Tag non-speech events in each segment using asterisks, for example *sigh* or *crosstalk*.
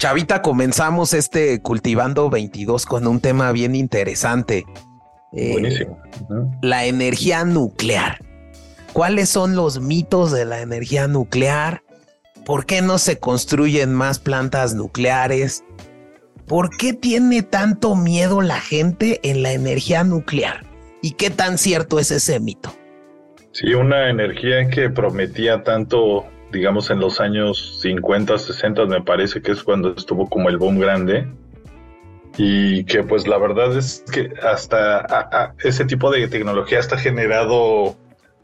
Chavita, comenzamos este Cultivando 22 con un tema bien interesante. Eh, Buenísimo. La energía nuclear. ¿Cuáles son los mitos de la energía nuclear? ¿Por qué no se construyen más plantas nucleares? ¿Por qué tiene tanto miedo la gente en la energía nuclear? ¿Y qué tan cierto es ese mito? Sí, una energía que prometía tanto, digamos, en los años 50, 60, me parece que es cuando estuvo como el boom grande. Y que pues la verdad es que hasta ese tipo de tecnología está generado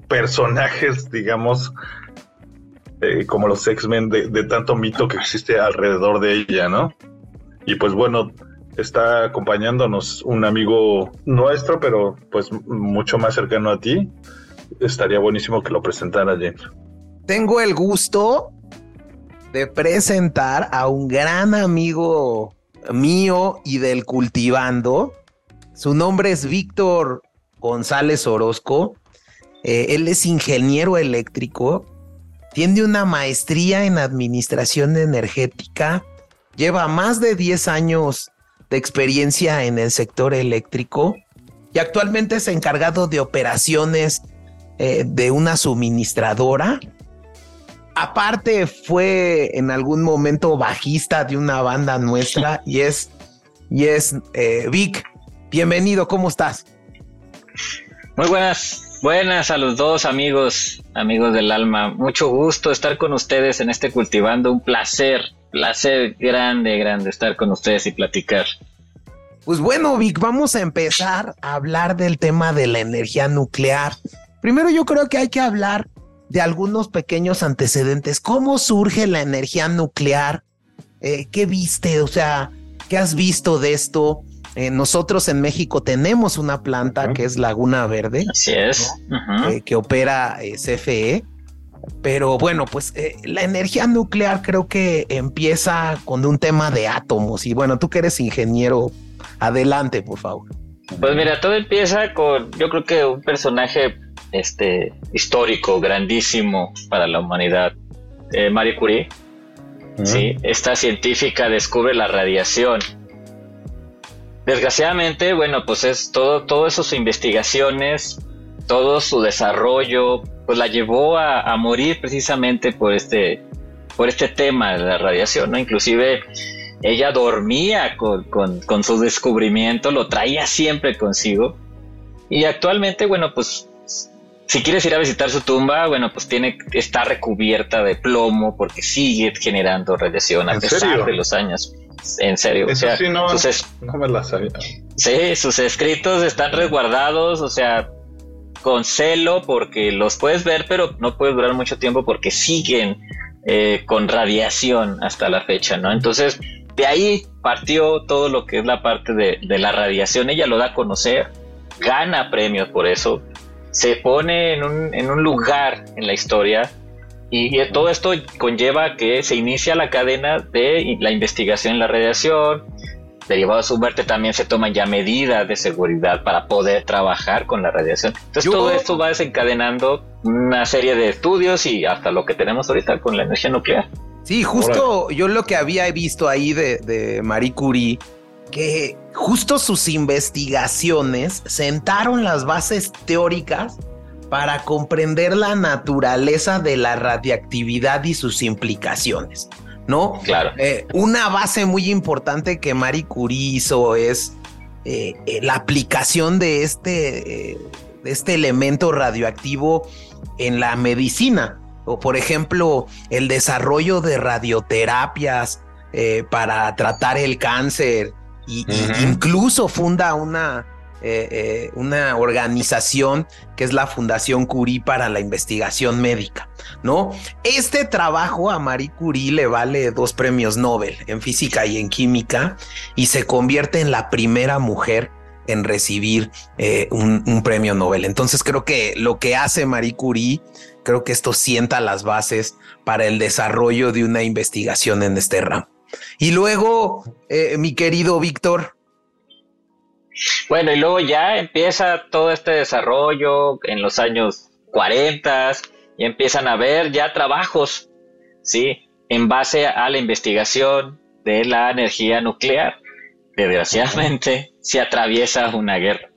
personajes, digamos, eh, como los X-Men, de, tanto mito que existe alrededor de ella, ¿no? Y pues bueno, está acompañándonos un amigo nuestro, pero pues mucho más cercano a ti. Estaría buenísimo que lo presentara, James. Tengo el gusto de presentar a un gran amigo mío y del cultivando. Su nombre es Víctor González Orozco. Eh, él es ingeniero eléctrico, tiene una maestría en administración energética, lleva más de 10 años de experiencia en el sector eléctrico y actualmente es encargado de operaciones eh, de una suministradora. Aparte fue en algún momento bajista de una banda nuestra y es, y es eh, Vic. Bienvenido, ¿cómo estás? Muy buenas, Buenas a los dos amigos, amigos del alma. Mucho gusto estar con ustedes en este cultivando. Un placer, placer grande, grande estar con ustedes y platicar. Pues bueno, Vic, vamos a empezar a hablar del tema de la energía nuclear. Primero yo creo que hay que hablar de algunos pequeños antecedentes. ¿Cómo surge la energía nuclear? Eh, ¿Qué viste? O sea, ¿qué has visto de esto? Eh, nosotros en México tenemos una planta que es Laguna Verde. Así es. Eh, que opera eh, CFE. Pero bueno, pues la energía nuclear creo que empieza con un tema de átomos. Y bueno, tú que eres ingeniero, adelante, por favor. Pues mira, todo empieza con, yo creo que un personaje este, histórico, grandísimo para la humanidad, Marie Curie. Sí, esta científica descubre la radiación Desgraciadamente, bueno, pues es todo, eso, sus investigaciones, todo su desarrollo, pues la llevó a, morir precisamente por este, por este tema de la radiación, ¿no? Inclusive ella dormía con, con, su descubrimiento, lo traía siempre consigo. Y actualmente, bueno, pues si quieres ir a visitar su tumba, bueno, pues tiene, está recubierta de plomo porque sigue generando radiación a pesar de los años en serio. o sea, sí no, me la sabía. Sí, sus escritos están resguardados, o sea, con celo porque los puedes ver, pero no puedes durar mucho tiempo porque siguen eh, con radiación hasta la fecha, ¿no? Entonces, de ahí partió todo lo que es la parte de, de la radiación. Ella lo da a conocer, gana premios por eso, se pone en un, en un lugar en la historia y, todo esto conlleva que se inicia la cadena de la investigación en la radiación. Derivado de su muerte también se toman ya medidas de seguridad para poder trabajar con la radiación. Entonces todo esto va desencadenando una serie de estudios y hasta lo que tenemos ahorita con la energía nuclear. Sí, justo yo lo que había visto ahí de, de Marie Curie, que justo sus investigaciones sentaron las bases teóricas para comprender la naturaleza de la radiactividad y sus implicaciones, ¿no? Claro. Eh, una base muy importante que Marie Curie hizo es eh, eh, la aplicación de este, de este elemento radioactivo en la medicina, o por ejemplo, el desarrollo de radioterapias para tratar el cáncer, y incluso funda una eh, eh, una organización que es la Fundación Curie para la investigación médica, ¿no? Este trabajo a Marie Curie le vale dos premios Nobel en física y en química y se convierte en la primera mujer en recibir eh, un, un, premio Nobel. Entonces creo que lo que hace Marie Curie, creo que esto sienta las bases para el desarrollo de una investigación en este ramo. Y luego, mi querido Víctor, bueno, y luego ya empieza todo este desarrollo en los años 40 y empiezan a ver ya trabajos, ¿sí? En base a la investigación de la energía nuclear. Desgraciadamente, *laughs* se atraviesa una guerra.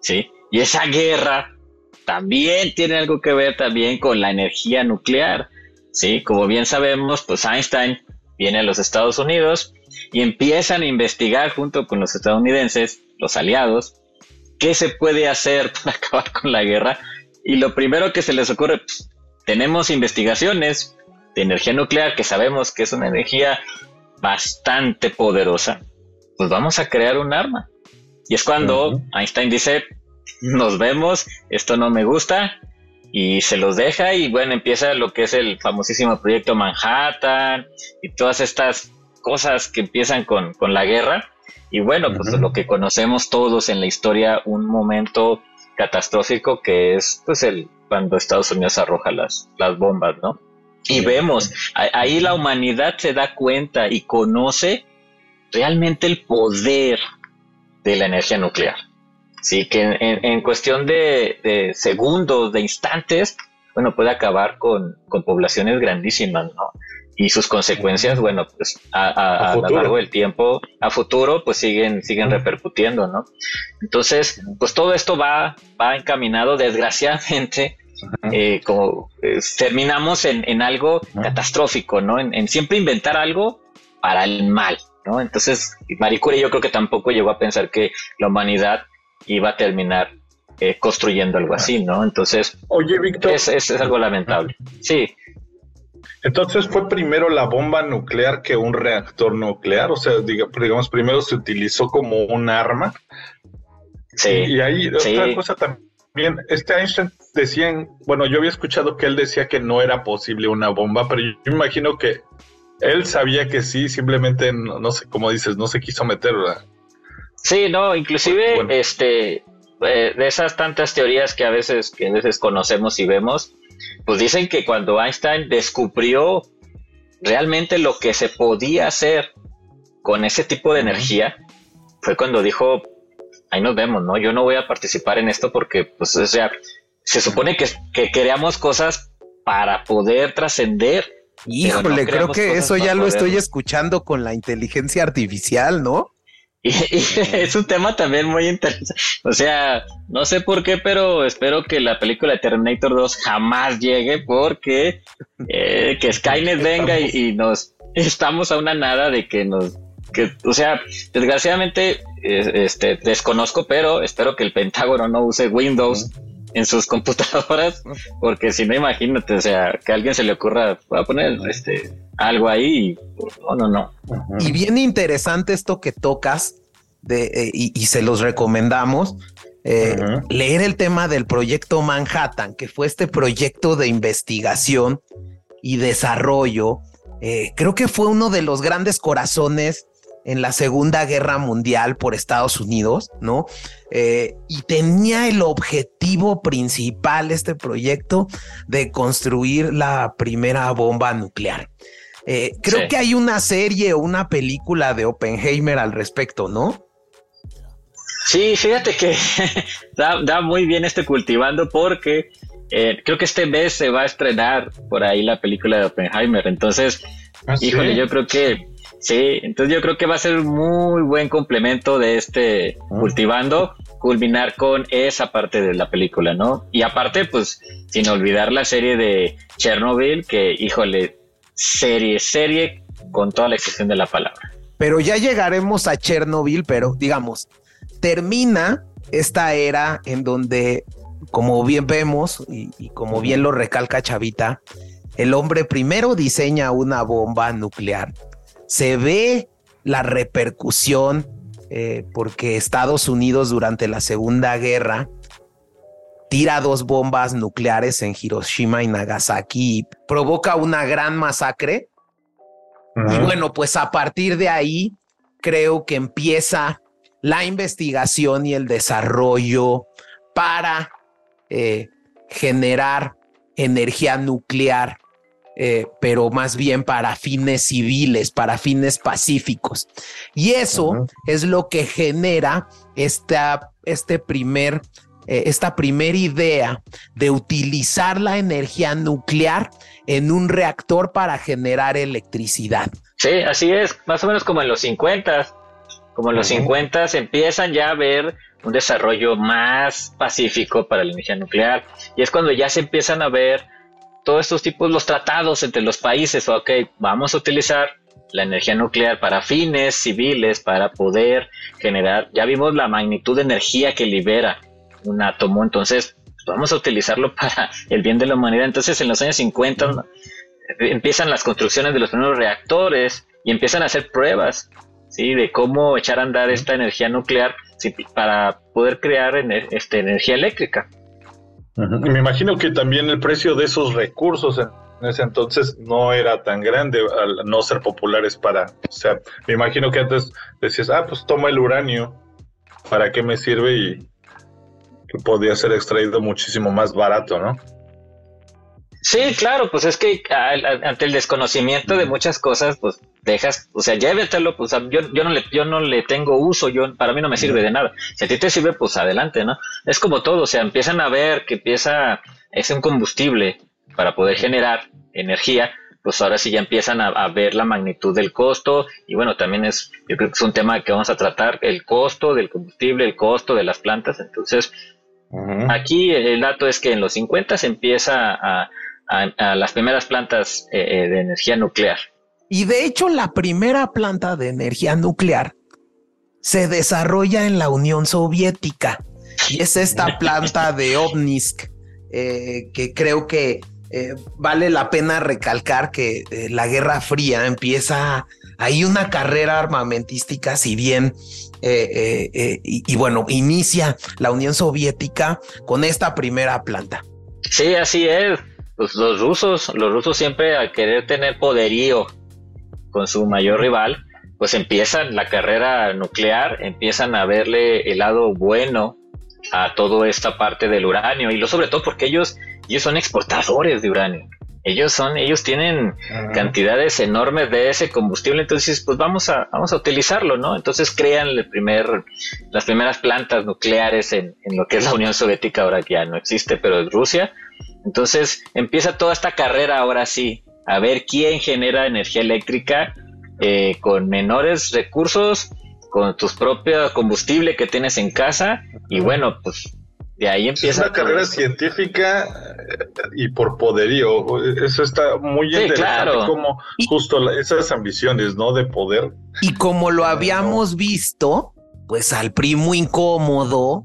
¿Sí? Y esa guerra también tiene algo que ver también con la energía nuclear. Sí, como bien sabemos, pues Einstein viene a los Estados Unidos y empiezan a investigar junto con los estadounidenses, los aliados, qué se puede hacer *laughs* para acabar con la guerra. Y lo primero que se les ocurre, pues, tenemos investigaciones de energía nuclear que sabemos que es una energía bastante poderosa, pues vamos a crear un arma. Y es cuando Einstein dice, nos vemos, esto no me gusta, y se los deja y bueno, empieza lo que es el famosísimo proyecto Manhattan y todas estas cosas que empiezan con, la guerra. Y bueno, pues lo que conocemos todos en la historia, un momento catastrófico que es pues el cuando Estados Unidos arroja las, las bombas, ¿no? Y vemos, ahí la humanidad se da cuenta y conoce realmente el poder de la energía nuclear. Sí, que en, cuestión de, segundos, de instantes, bueno, puede acabar con, poblaciones grandísimas, ¿no? Y sus consecuencias, bueno, pues a, lo largo del tiempo, a futuro, pues siguen, siguen repercutiendo, ¿no? Entonces, pues todo esto va, va encaminado, desgraciadamente, eh, como eh, terminamos en, algo catastrófico, ¿no? En, siempre inventar algo para el mal, ¿no? Entonces, Marie Curie yo creo que tampoco llegó a pensar que la humanidad iba a terminar eh, construyendo algo así, ¿no? Entonces, oye, Víctor, es, es, algo lamentable. Sí. Entonces fue primero la bomba nuclear que un reactor nuclear, o sea, digamos, primero se utilizó como un arma. Sí. Y, ahí otra cosa también, este Einstein decía, bueno, yo había escuchado que él decía que no era posible una bomba, pero yo imagino que él sabía que sí, simplemente no, sé, cómo dices, no se quiso meter, ¿verdad? Sí, no, inclusive este eh, de esas tantas teorías que a veces que a veces conocemos y vemos, pues dicen que cuando Einstein descubrió realmente lo que se podía hacer con ese tipo de energía, fue cuando dijo, ahí nos vemos, ¿no? Yo no voy a participar en esto porque, pues, o sea, se supone que, que creamos cosas para poder trascender. Híjole, creo que eso ya lo estoy escuchando con la inteligencia artificial, ¿no? *laughs* Y, es un tema también muy interesante. O sea, no sé por qué, pero espero que la película de Terminator 2 jamás llegue porque eh, que Skynet venga y, nos estamos a una nada de que nos o sea, desgraciadamente este desconozco, pero espero que el Pentágono no use Windows en sus computadoras, porque si no imagínate, o sea, que a alguien se le ocurra voy a poner este algo ahí y no, no, no. Y bien interesante esto que tocas de, eh, y, se los recomendamos. Eh, leer el tema del proyecto Manhattan, que fue este proyecto de investigación y desarrollo. Eh, creo que fue uno de los grandes corazones en la Segunda Guerra Mundial por Estados Unidos, ¿no? Eh, y tenía el objetivo principal, este proyecto, de construir la primera bomba nuclear. Eh, creo que hay una serie o una película de Oppenheimer al respecto, ¿no? Sí, fíjate que *laughs* da, muy bien este cultivando porque eh, creo que este mes se va a estrenar por ahí la película de Oppenheimer. Entonces, ¿Ah, híjole, yo creo que Sí, entonces yo creo que va a ser un muy buen complemento de este ah. cultivando, culminar con esa parte de la película, ¿no? Y aparte, pues, sin olvidar la serie de Chernobyl, que, híjole, serie, serie con toda la excepción de la palabra. Pero ya llegaremos a Chernobyl, pero digamos, termina esta era en donde, como bien vemos y, y como bien lo recalca Chavita, el hombre primero diseña una bomba nuclear se ve la repercusión eh, porque Estados Unidos durante la Segunda Guerra tira dos bombas nucleares en Hiroshima y Nagasaki y provoca una gran masacre. Y bueno, pues a partir de ahí creo que empieza la investigación y el desarrollo para eh, generar energía nuclear eh, pero más bien para fines civiles, para fines pacíficos. Y eso es lo que genera esta, este primer eh, esta primera idea de utilizar la energía nuclear en un reactor para generar electricidad. Sí, así es, más o menos como en los 50, como en los 50 empiezan ya a ver un desarrollo más pacífico para la energía nuclear y es cuando ya se empiezan a ver todos estos tipos, los tratados entre los países, ok, vamos a utilizar la energía nuclear para fines civiles, para poder generar, ya vimos la magnitud de energía que libera un átomo, entonces vamos a utilizarlo *laughs* para el bien de la humanidad. Entonces en los años 50 empiezan las construcciones de los primeros reactores y empiezan a hacer pruebas ¿sí? de cómo echar a andar esta energía nuclear para poder crear este, energía eléctrica. Me imagino que también el precio de esos recursos en ese entonces no era tan grande al no ser populares para, o sea, me imagino que antes decías, ah, pues toma el uranio, ¿para qué me sirve? Y que podía ser extraído muchísimo más barato, ¿no? Sí, claro, pues es que ante el desconocimiento de muchas cosas, pues dejas, o sea, llévetelo, pues yo, yo no le, yo no le tengo uso, yo, para mí no me sirve de nada. Si a ti te sirve, pues adelante, ¿no? Es como todo, o sea, empiezan a ver que empieza, es un combustible para poder generar energía, pues ahora sí ya empiezan a, ver la magnitud del costo y bueno, también es, yo creo que es un tema que vamos a tratar, el costo del combustible, el costo de las plantas, entonces aquí el dato es que en los 50 se empieza a a, las primeras plantas eh, eh, de energía nuclear. Y de hecho la primera planta de energía nuclear se desarrolla en la Unión Soviética y es esta *laughs* planta de Obnisk eh, que creo que vale la pena recalcar que la Guerra Fría empieza hay una carrera armamentística, si bien y, bueno, inicia la Unión Soviética con esta primera planta. Sí, así es pues los rusos, los rusos siempre al querer tener poderío con su mayor rival, pues empiezan la carrera nuclear, empiezan a verle el lado bueno a toda esta parte del uranio y lo sobre todo porque ellos ellos son exportadores de uranio. Ellos son ellos tienen cantidades enormes de ese combustible, entonces pues vamos a vamos a utilizarlo, ¿no? Entonces crean el primer las primeras plantas nucleares en, en lo que es la Unión Soviética ahora que ya no existe, pero es Rusia. Entonces empieza toda esta carrera ahora sí, a ver quién genera energía eléctrica eh, con menores recursos, con tus propios combustible que tienes en casa y bueno, pues de ahí empieza. Es una carrera científica eh, y por poderío. Eso está muy interesante, como justo esas ambiciones, ¿no? De poder. Y como lo habíamos visto, pues al primo incómodo,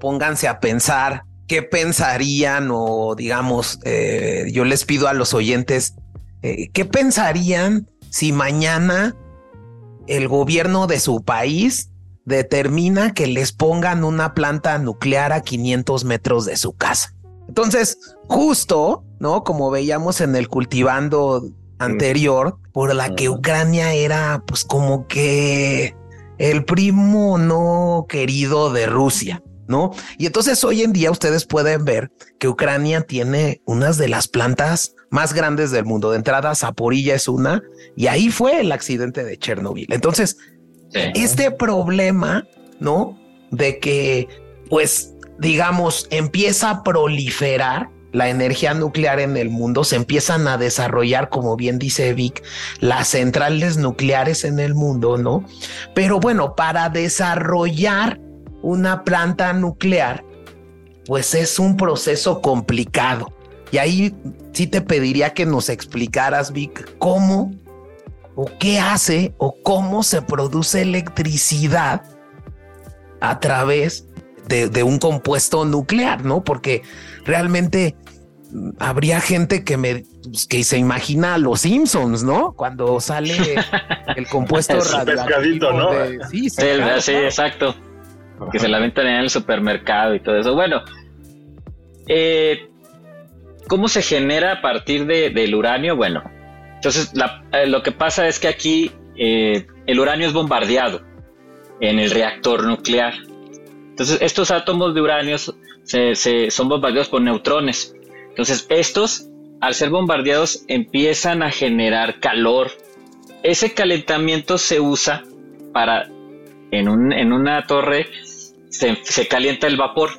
pónganse a pensar qué pensarían o digamos, eh, yo les pido a los oyentes, eh, ¿qué pensarían si mañana el gobierno de su país determina que les pongan una planta nuclear a 500 metros de su casa? Entonces, justo, ¿no? Como veíamos en el cultivando anterior, por la que Ucrania era pues como que el primo no querido de Rusia. ¿no? Y entonces hoy en día ustedes pueden ver que Ucrania tiene unas de las plantas más grandes del mundo. De entrada, Zaporilla es una, y ahí fue el accidente de Chernobyl. Entonces, este problema, ¿no? De que, pues, digamos, empieza a proliferar la energía nuclear en el mundo, se empiezan a desarrollar, como bien dice Vic, las centrales nucleares en el mundo, ¿no? Pero bueno, para desarrollar una planta nuclear, pues es un proceso complicado. Y ahí sí te pediría que nos explicaras, Vic, cómo o qué hace o cómo se produce electricidad a través de, un compuesto nuclear, ¿no? Porque realmente mm, habría gente que me pues, que se imagina a los Simpsons, ¿no? Cuando sale *laughs* el compuesto radioactivo. ¿no? sí, sí, exacto que se la ventan en el supermercado y todo eso. Bueno, eh, ¿cómo se genera a partir del uranio? Bueno, entonces eh, lo que pasa es que aquí eh, el uranio es bombardeado en el reactor nuclear. Entonces estos átomos de uranio se, son bombardeados por neutrones. Entonces estos, al ser bombardeados, empiezan a generar calor. Ese calentamiento se usa para en, un, en una torre se, calienta el vapor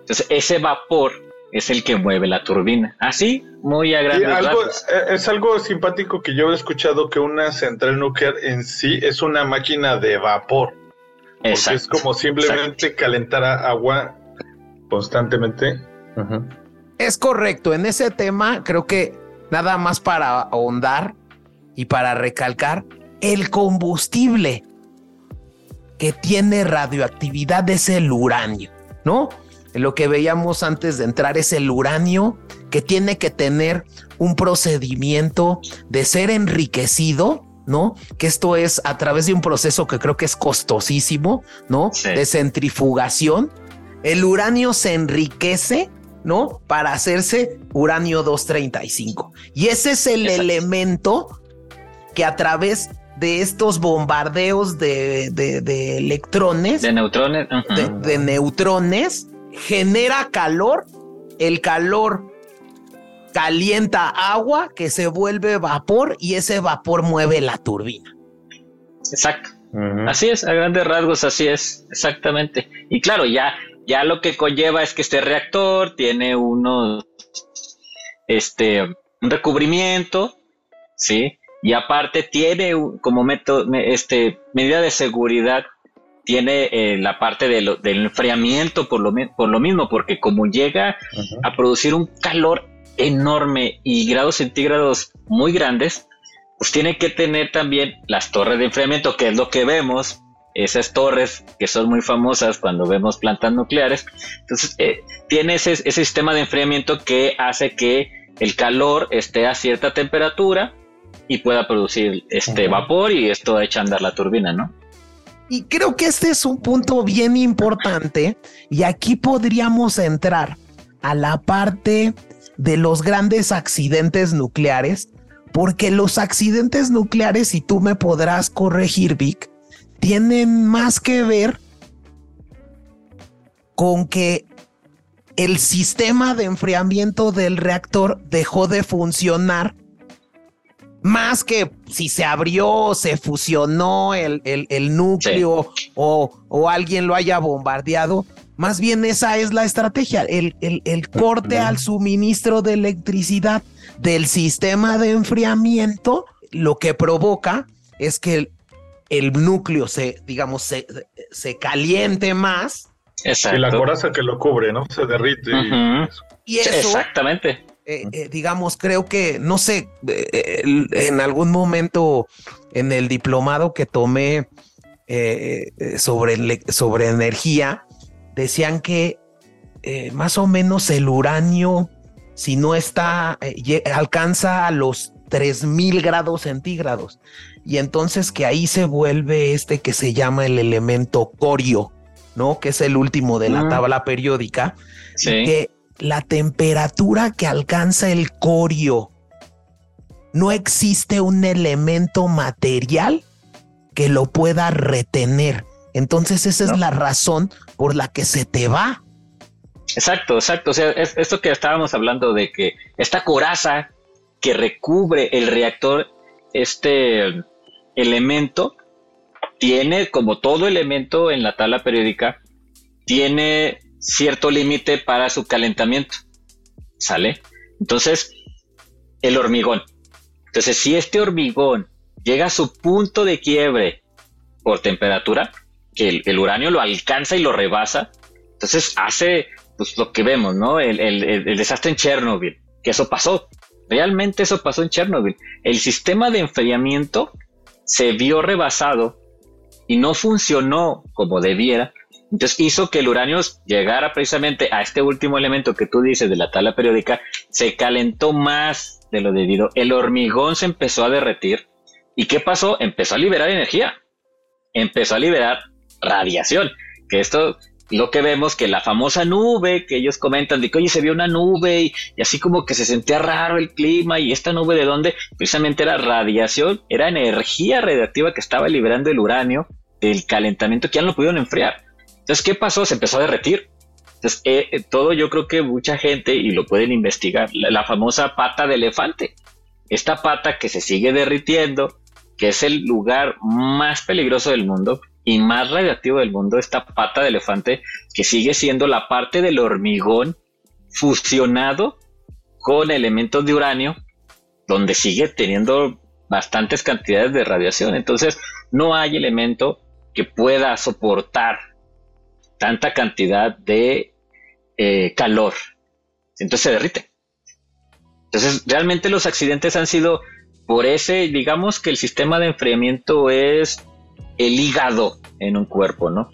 Entonces, ese vapor es el que mueve la turbina. Así, muy a eh, Es algo simpático que yo he escuchado que una central nuclear en sí es una máquina de vapor. es como simplemente calentar agua constantemente. Es correcto, en ese tema creo que nada más para ahondar y para recalcar, el combustible que tiene radioactividad es el uranio, ¿no? Lo que veíamos antes de entrar es el uranio que tiene que tener un procedimiento de ser enriquecido, ¿no? Que esto es a través de un proceso que creo que es costosísimo, ¿no? De centrifugación. El uranio se enriquece ¿no? Para hacerse uranio 235. Y ese es el elemento que a través de estos bombardeos de, electrones, de neutrones, de, neutrones, genera calor. El calor calienta agua que se vuelve vapor y ese vapor mueve la turbina. Exacto. Así es, a grandes rasgos, así es, exactamente. Y claro, ya ya lo que conlleva es que este reactor tiene unos, este, un recubrimiento, ¿sí? Y aparte tiene como método, este, medida de seguridad, tiene eh, la parte del enfriamiento por lo, por lo mismo, porque como llega a producir un calor enorme y grados centígrados muy grandes, pues tiene que tener también las torres de enfriamiento, que es lo que vemos esas torres que son muy famosas cuando vemos plantas nucleares. Entonces, eh, tiene ese, sistema de enfriamiento que hace que el calor esté a cierta temperatura y pueda producir este vapor y esto echa a andar la turbina, ¿no? Y creo que este es un punto bien importante y aquí podríamos entrar a la parte de los grandes accidentes nucleares, porque los accidentes nucleares, y tú me podrás corregir, Vic, tienen más que ver con que el sistema de enfriamiento del reactor dejó de funcionar más que si se abrió, se fusionó el, núcleo o, alguien lo haya bombardeado. Más bien esa es la estrategia, el, el corte al suministro de electricidad del sistema de enfriamiento, lo que provoca es que el núcleo se, digamos, se, se caliente más. Exacto. Y la coraza que lo cubre, ¿no? Se derrite. Y eso, Exactamente. Eh, eh, digamos, creo que, no sé, eh, en algún momento en el diplomado que tomé sobre, sobre energía, decían que más o menos el uranio, si no está, alcanza a los 3000 grados centígrados y entonces que ahí se vuelve este que se llama el elemento corio, ¿no? Que es el último de la ah. tabla periódica. Sí. que la temperatura que alcanza el corio, no existe un elemento material que lo pueda retener. Entonces esa es la razón por la que se te va. Exacto, exacto. O sea, esto que estábamos hablando de que esta coraza que recubre el reactor, este elemento tiene, como todo elemento en la tabla periódica, tiene cierto límite para su calentamiento. ¿Sale? Entonces, el hormigón. Entonces, si este hormigón llega a su punto de quiebre por temperatura, que el, uranio lo alcanza y lo rebasa, entonces hace pues, lo que vemos, ¿no? El, el desastre en Chernobyl, que eso pasó. Realmente eso pasó en Chernobyl. El sistema de enfriamiento se vio rebasado y no funcionó como debiera, entonces hizo que el uranio llegara precisamente a este último elemento que tú dices de la tabla periódica, se calentó más de lo debido, el hormigón se empezó a derretir y ¿qué pasó? Empezó a liberar energía, empezó a liberar radiación, que esto lo que vemos que la famosa nube que ellos comentan de que oye se vio una nube y, así como que se sentía raro el clima y esta nube de dónde precisamente era radiación, era energía radiactiva que estaba liberando el uranio del calentamiento que ya no pudieron enfriar. Entonces, ¿qué pasó? Se empezó a derretir. Entonces, eh, eh, todo yo creo que mucha gente, y lo pueden investigar, la famosa pata de elefante. Esta pata que se sigue derritiendo, que es el lugar más peligroso del mundo, y más radioactivo del mundo, esta pata de elefante, que sigue siendo la parte del hormigón fusionado con elementos de uranio, donde sigue teniendo bastantes cantidades de radiación. Entonces, no hay elemento que pueda soportar tanta cantidad de eh, calor. Entonces se derrite. Entonces, realmente los accidentes han sido por ese, digamos que el sistema de enfriamiento es el hígado en un cuerpo, ¿no?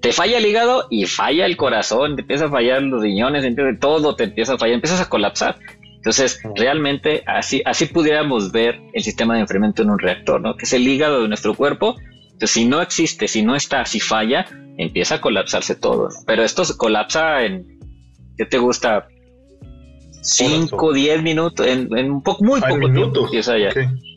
Te falla el hígado y falla el corazón, te empieza a fallar los riñones, todo te empieza a fallar, empiezas a colapsar. Entonces, realmente así, así pudiéramos ver el sistema de enfriamiento en un reactor, ¿no? Que es el hígado de nuestro cuerpo. Entonces, si no existe, si no está, si falla, empieza a colapsarse todo. Pero esto se colapsa en, ¿qué te gusta? 5, 10 minutos, en, un poco, muy poco minutos. tiempo.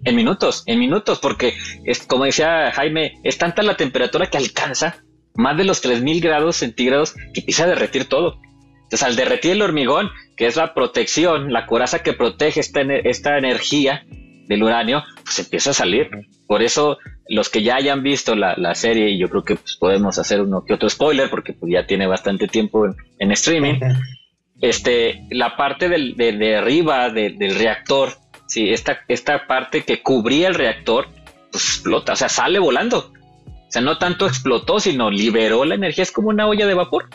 En minutos, en minutos, porque es como decía Jaime, es tanta la temperatura que alcanza más de los 3000 grados centígrados que empieza a derretir todo. Entonces, al derretir el hormigón, que es la protección, la coraza que protege esta, esta energía del uranio, pues empieza a salir. Por eso, los que ya hayan visto la, serie, y yo creo que pues, podemos hacer uno que otro spoiler, porque pues, ya tiene bastante tiempo en, streaming, este, la parte del, de, arriba del reactor, sí, esta, esta parte que cubría el reactor, pues explota, o sea, sale volando. O sea, no tanto explotó, sino liberó la energía, es como una olla de vapor.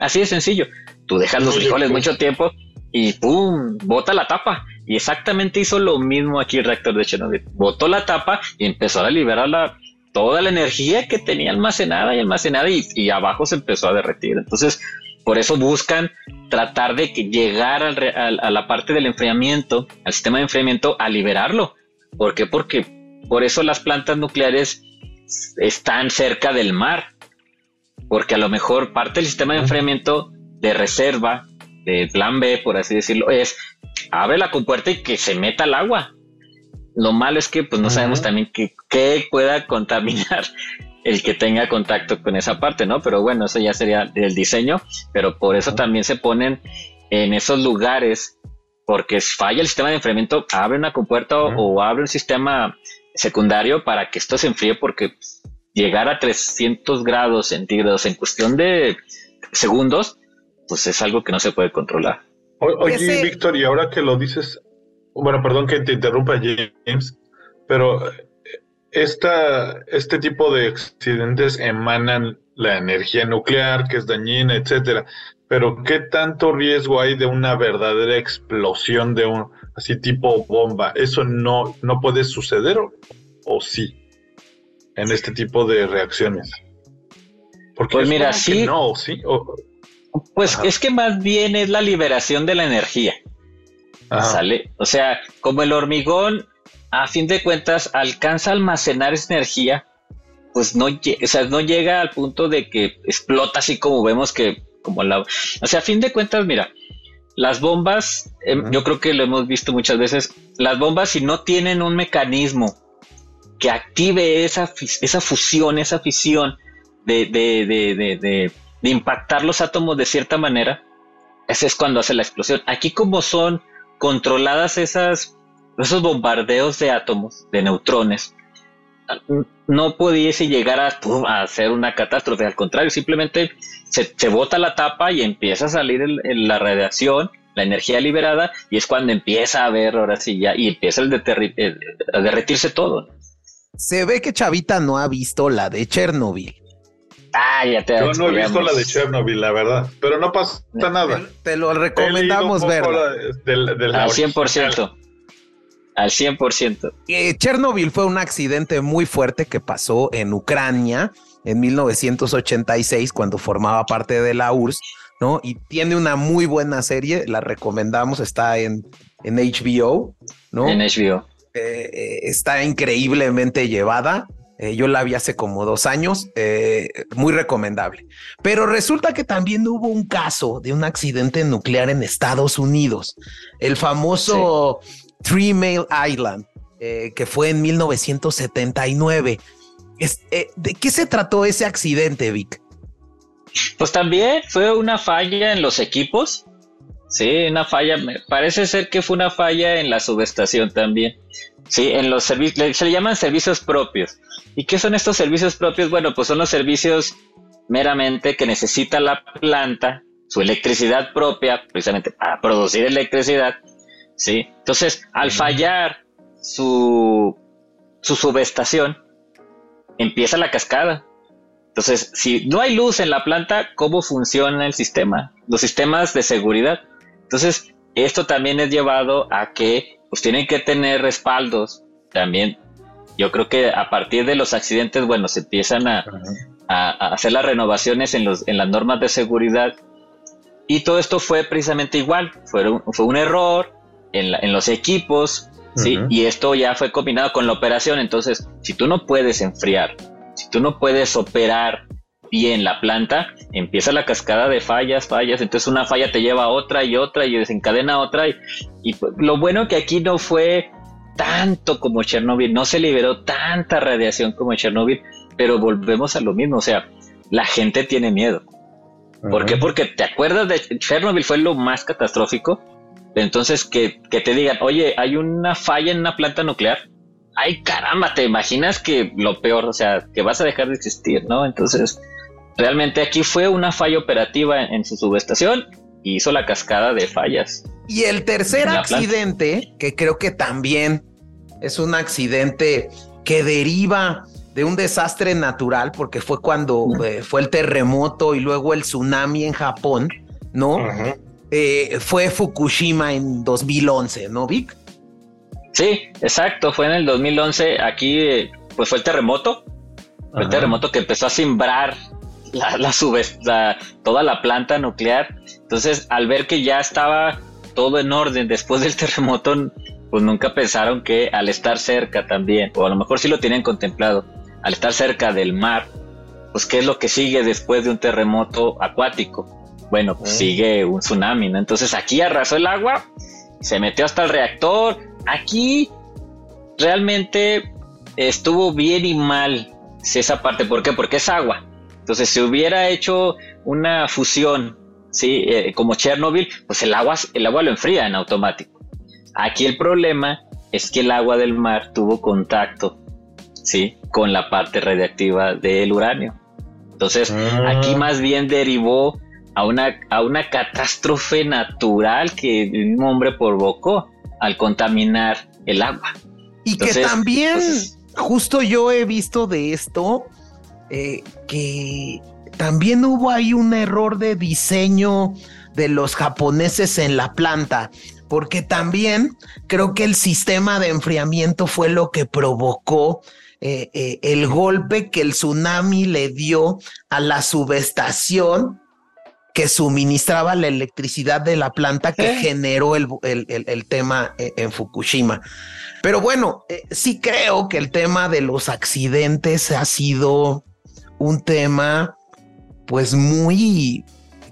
Así de sencillo. Tú dejas los frijoles mucho tiempo y ¡pum! bota la tapa. Y exactamente hizo lo mismo aquí el reactor de Chernobyl. Botó la tapa y empezó a liberar la, toda la energía que tenía almacenada y almacenada y, abajo se empezó a derretir. Entonces, por eso buscan tratar de que llegar al, a la parte del enfriamiento, al sistema de enfriamiento, a liberarlo. ¿Por qué? Porque por eso las plantas nucleares están cerca del mar. Porque a lo mejor parte del sistema de enfriamiento de reserva, de plan B, por así decirlo, es abre la compuerta y que se meta el agua. Lo malo es que pues no sabemos también qué pueda contaminar *laughs* el que tenga contacto con esa parte, ¿no? Pero bueno, eso ya sería del diseño, pero por eso también se ponen en esos lugares, porque falla el sistema de enfriamiento, abre una compuerta o, abre un sistema secundario para que esto se enfríe, porque llegar a 300 grados centígrados en cuestión de segundos, pues es algo que no se puede controlar. oye, Víctor, y ahora que lo dices, bueno, perdón que te interrumpa, James, pero eh, esta, este tipo de accidentes emanan la energía nuclear, que es dañina, etcétera. Pero ¿qué tanto riesgo hay de una verdadera explosión de un así tipo bomba? ¿Eso no, no puede suceder o, sí en este tipo de reacciones? Porque pues mira, sí. No, sí. Pues es que más bien es la liberación de la energía. ¿Sale? O sea, como el hormigón, a fin de cuentas, alcanza a almacenar esa energía, pues no, o sea, no llega al punto de que explota así como vemos que, como la... O sea, a fin de cuentas, mira, las bombas, em, yo creo que lo hemos visto muchas veces, las bombas si no tienen un mecanismo que active esa, esa fusión, esa fisión de, de, de, de de impactar los átomos de cierta manera, ese es cuando hace la explosión. Aquí como son controladas esas, esos bombardeos de átomos, de neutrones, no pudiese llegar a, hacer una catástrofe, al contrario, simplemente se, bota la tapa y empieza a salir la radiación, la energía liberada, y es cuando empieza a ver, ahora sí ya, y empieza el a derretirse todo. Se ve que Chavita no ha visto la de Chernobyl. Ah, ya te Yo no he visto la de Chernobyl, la verdad, pero no pasa nada. Te lo recomendamos ver. Al 100%. Al 100%. Eh, Chernobyl fue un accidente muy fuerte que pasó en Ucrania en 1986 cuando formaba parte de la URSS, ¿no? Y tiene una muy buena serie, la recomendamos, está en, en HBO, ¿no? En HBO. Eh, eh, está increíblemente llevada. Eh, yo la vi hace como dos años, eh, muy recomendable. Pero resulta que también hubo un caso de un accidente nuclear en Estados Unidos, el famoso Three Mile Island, eh, que fue en 1979. ¿De qué se trató ese accidente, Vic? Pues también fue una falla en los equipos. Sí, una falla. Parece ser que fue una falla en la subestación también. Sí, en los servicios, se le llaman servicios propios. ¿Y qué son estos servicios propios? Bueno, pues son los servicios meramente que necesita la planta, su electricidad propia, precisamente para producir electricidad. ¿sí? Entonces, al fallar su, su subestación, empieza la cascada. Entonces, si no hay luz en la planta, ¿cómo funciona el sistema? Los sistemas de seguridad. Entonces, esto también es llevado a que pues tienen que tener respaldos. También, yo creo que a partir de los accidentes, bueno, se empiezan a, hacer las renovaciones en, los, en las normas de seguridad. Y todo esto fue precisamente igual. Fue un, fue un error en, los equipos, ¿sí? Y esto ya fue combinado con la operación. Entonces, si tú no puedes enfriar, si tú no puedes operar bien la planta, empieza la cascada de fallas, fallas, entonces una falla te lleva a otra y otra y desencadena otra y, pues, lo bueno que aquí no fue tanto como Chernobyl, no se liberó tanta radiación como Chernobyl, pero volvemos a lo mismo, o sea, la gente tiene miedo. ¿Por qué? Porque te acuerdas de Chernobyl fue lo más catastrófico. Entonces, que, que, te digan, oye, hay una falla en una planta nuclear. Ay, caramba, te imaginas que lo peor, o sea, que vas a dejar de existir, ¿no? Entonces, Realmente aquí fue una falla operativa en, su subestación y hizo la cascada de fallas. Y el tercer accidente, que creo que también es un accidente que deriva de un desastre natural, porque fue cuando eh, fue el terremoto y luego el tsunami en Japón, ¿no? Eh, fue Fukushima en 2011, ¿no, Vic? Sí, exacto, fue en el 2011, aquí eh, pues fue el terremoto, fue el terremoto que empezó a simbrar la, la, toda la planta nuclear. Entonces, al ver que ya estaba todo en orden después del terremoto, pues nunca pensaron que al estar cerca también, o a lo mejor sí lo tienen contemplado, al estar cerca del mar, pues qué es lo que sigue después de un terremoto acuático. Bueno, pues sigue un tsunami, ¿no? Entonces aquí arrasó el agua, se metió hasta el reactor. Aquí realmente estuvo bien y mal esa parte. ¿Por qué? Porque es agua. Entonces, si hubiera hecho una fusión, ¿sí? Eh, como Chernobyl, pues el agua, el agua lo enfría en automático. Aquí el problema es que el agua del mar tuvo contacto, ¿sí? Con la parte radiactiva del uranio. Entonces, ah. aquí más bien derivó a una, a una catástrofe natural que un hombre provocó al contaminar el agua. Y que también, pues, justo yo he visto de esto, eh, que también hubo ahí un error de diseño de los japoneses en la planta, porque también creo que el sistema de enfriamiento fue lo que provocó eh, eh, el golpe que el tsunami le dio a la subestación que suministraba la electricidad de la planta que generó el, el, tema en Fukushima. Pero bueno, sí creo que el tema de los accidentes ha sido un tema pues muy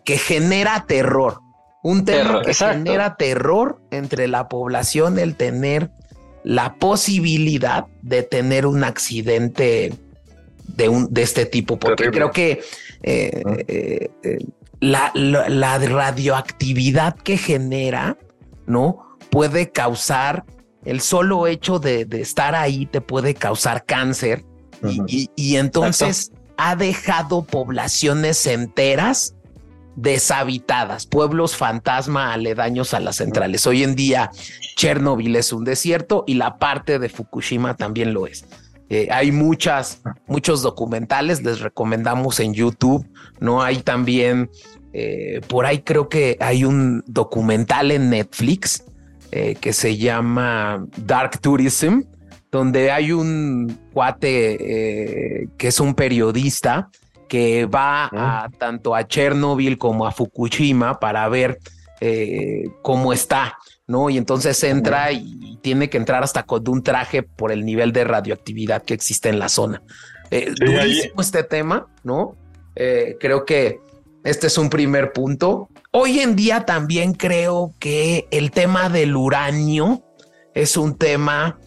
que genera terror. Un tema que genera terror entre la población el tener la posibilidad de tener un accidente de, un, de este tipo, porque creo que eh, eh, eh, la, radioactividad que genera, ¿no? Puede causar, el solo hecho de, estar ahí te puede causar cáncer. y, entonces ha dejado poblaciones enteras deshabitadas, pueblos fantasma aledaños a las centrales. Hoy en día Chernobyl es un desierto y la parte de Fukushima también lo es. Eh, hay muchas, muchos documentales, les recomendamos en YouTube, ¿no? Hay también, eh, por ahí creo que hay un documental en Netflix eh, que se llama Dark Tourism, donde hay un cuate eh, que es un periodista que va a, tanto a Chernobyl como a Fukushima para ver eh, cómo está, ¿no? Y entonces entra y tiene que entrar hasta con un traje por el nivel de radioactividad que existe en la zona. Eh, durísimo este tema, ¿no? creo que este es un primer punto. Hoy en día también creo que el tema del uranio es un tema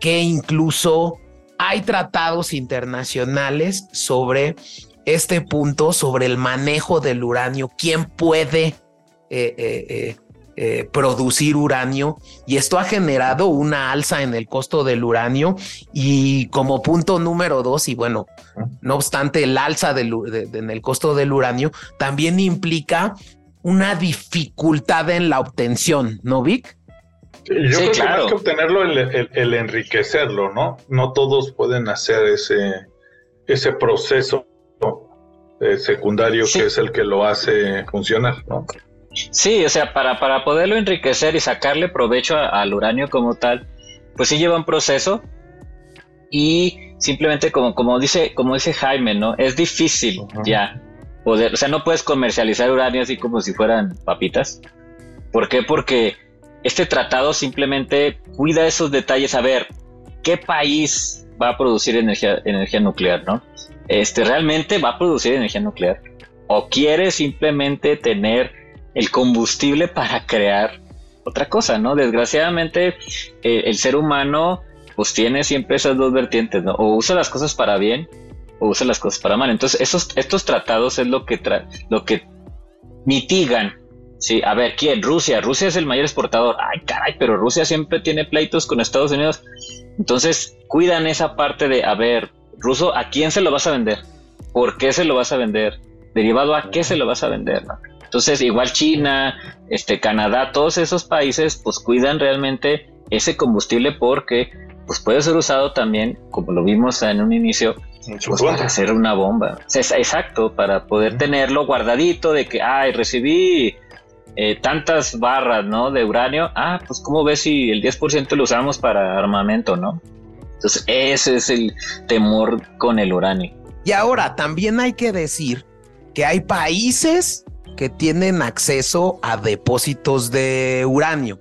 que incluso hay tratados internacionales sobre este punto, sobre el manejo del uranio, quién puede eh, eh, eh, producir uranio y esto ha generado una alza en el costo del uranio y como punto número dos y bueno, no obstante el alza en el costo del uranio también implica una dificultad en la obtención, ¿no, Vic? Yo creo que más que obtenerlo, el, enriquecerlo, ¿no? No todos pueden hacer ese, ese proceso eh, secundario que es el que lo hace funcionar, ¿no? Sí, o sea, para, para poderlo enriquecer y sacarle provecho al uranio como tal, pues sí lleva un proceso y simplemente como, como dice, como dice Jaime, ¿no? Es difícil ya poder, o sea, no puedes comercializar uranio así como si fueran papitas. ¿Por qué? Porque este tratado simplemente cuida esos detalles, a ver, ¿qué país va a producir energía, nuclear, no? Este, ¿realmente va a producir energía nuclear? ¿O quiere simplemente tener el combustible para crear otra cosa, ¿no? Desgraciadamente, eh, el ser humano pues tiene siempre esas dos vertientes, ¿no? O usa las cosas para bien o usa las cosas para mal. Entonces, esos, estos tratados es lo que, lo que mitigan. Sí, a ver, ¿quién? Rusia. Rusia es el mayor exportador. Ay, caray, pero Rusia siempre tiene pleitos con Estados Unidos. Entonces, cuidan esa parte de, a ver, ruso, ¿a quién se lo vas a vender? ¿Por qué se lo vas a vender? Derivado a qué se lo vas a vender. Entonces, igual China, este, Canadá, todos esos países, pues cuidan realmente ese combustible porque pues puede ser usado también, como lo vimos en un inicio, pues, para hacer una bomba. exacto, para poder tenerlo guardadito de que, ay, recibí eh, tantas barras, ¿no? De uranio. Ah, pues ¿cómo ves si el 10% lo usamos para armamento, ¿no? Entonces, ese es el temor con el uranio. Y ahora, también hay que decir que hay países que tienen acceso a depósitos de uranio.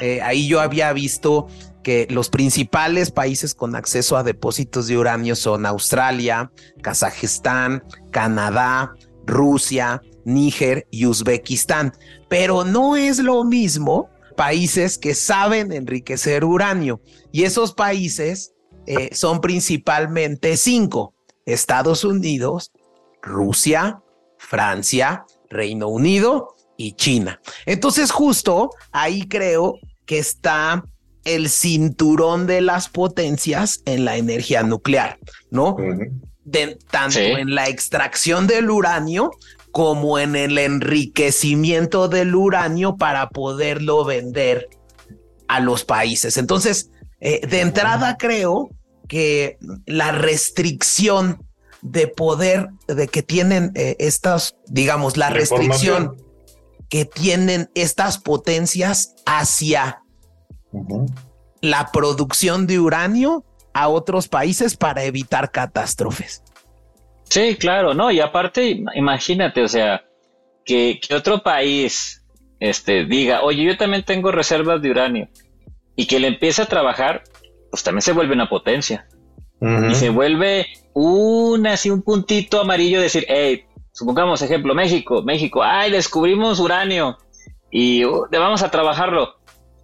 Eh, ahí yo había visto que los principales países con acceso a depósitos de uranio son Australia, Kazajistán, Canadá, Rusia, Níger y Uzbekistán. Pero no es lo mismo países que saben enriquecer uranio. Y esos países eh, son principalmente cinco. Estados Unidos, Rusia, Francia, Reino Unido y China. Entonces justo ahí creo que está el cinturón de las potencias en la energía nuclear, ¿no? de, tanto en la extracción del uranio como en el enriquecimiento del uranio para poderlo vender a los países. Entonces, eh, de entrada creo que la restricción de poder de que tienen eh, estas, digamos, la, restricción que tienen estas potencias hacia la producción de uranio a otros países para evitar catástrofes. Sí, claro, no, y aparte, imagínate, o sea, que, otro país este, diga, oye, yo también tengo reservas de uranio, y que le empiece a trabajar, pues también se vuelve una potencia. Y se vuelve un así un puntito amarillo, decir, hey, supongamos ejemplo, México, México, ay, descubrimos uranio y uh, vamos a trabajarlo.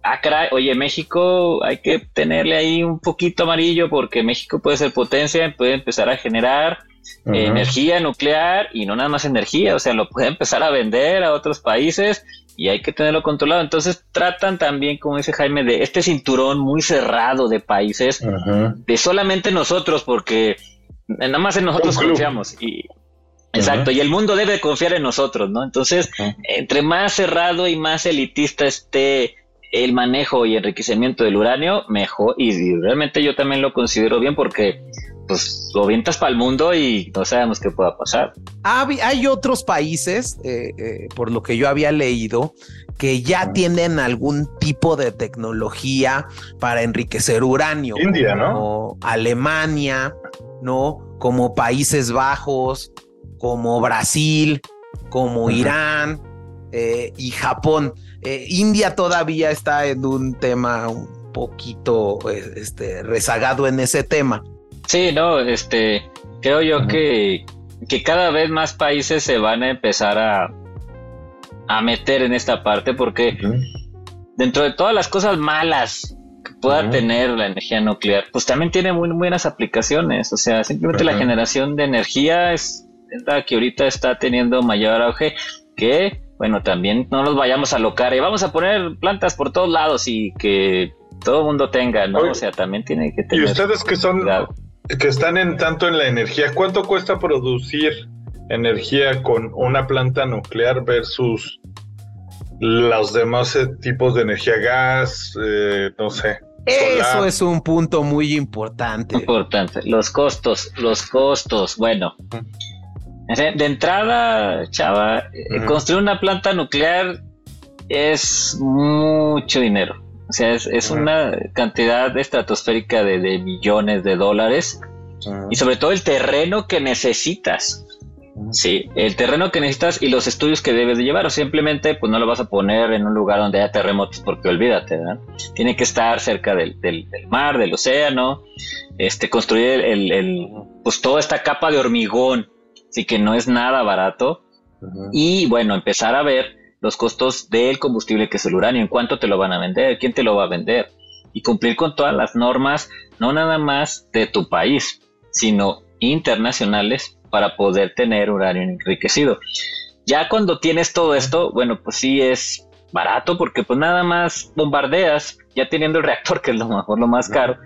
Ah, oye, México hay que tenerle ahí un poquito amarillo porque México puede ser potencia, puede empezar a generar energía nuclear y no nada más energía, o sea, lo puede empezar a vender a otros países y hay que tenerlo controlado. Entonces tratan también, como dice Jaime, de este cinturón muy cerrado de países, de solamente nosotros, porque nada más en nosotros confiamos. Y, exacto, y el mundo debe confiar en nosotros, ¿no? Entonces, entre más cerrado y más elitista esté el manejo y enriquecimiento del uranio, mejor. Y, realmente yo también lo considero bien porque pues lo vientas para el mundo y no sabemos qué pueda pasar. Hay otros países, eh, eh, por lo que yo había leído, que ya tienen algún tipo de tecnología para enriquecer uranio. India, ¿no? Como Alemania, ¿no? Como Países Bajos, como Brasil, como Irán eh, y Japón. India todavía está en un tema un poquito este, rezagado en ese tema. Sí, no, este, creo yo que, que cada vez más países se van a empezar a, a meter en esta parte porque dentro de todas las cosas malas que pueda tener la energía nuclear, pues también tiene muy buenas aplicaciones. O sea, simplemente la generación de energía es la que ahorita está teniendo mayor auge que bueno, también no nos vayamos a locar y vamos a poner plantas por todos lados y que todo el mundo tenga, ¿no? o sea, también tiene que tener. Y ustedes que son, que están en tanto en la energía, ¿cuánto cuesta producir energía con una planta nuclear versus los demás eh, tipos de energía, gas, eh, no sé? Eso es un punto muy importante. Importante. Los costos, los costos. Bueno, de entrada, chava, eh, construir una planta nuclear es mucho dinero. O sea, es, una cantidad estratosférica de, de millones de dólares. Y sobre todo el terreno que necesitas. Sí, el terreno que necesitas y los estudios que debes de llevar, o simplemente pues no lo vas a poner en un lugar donde haya terremotos porque olvídate, ¿verdad? Tiene que estar cerca del, mar, del océano, este, construir el, pues toda esta capa de hormigón, así que no es nada barato. Y bueno, empezar a ver los costos del combustible que es el uranio, en cuánto te lo van a vender, quién te lo va a vender, y cumplir con todas las normas, no nada más de tu país, sino internacionales para poder tener uranio enriquecido. Ya cuando tienes todo esto, bueno, pues sí es barato porque pues nada más bombardeas, ya teniendo el reactor, *laughs* que es lo mejor, lo más caro,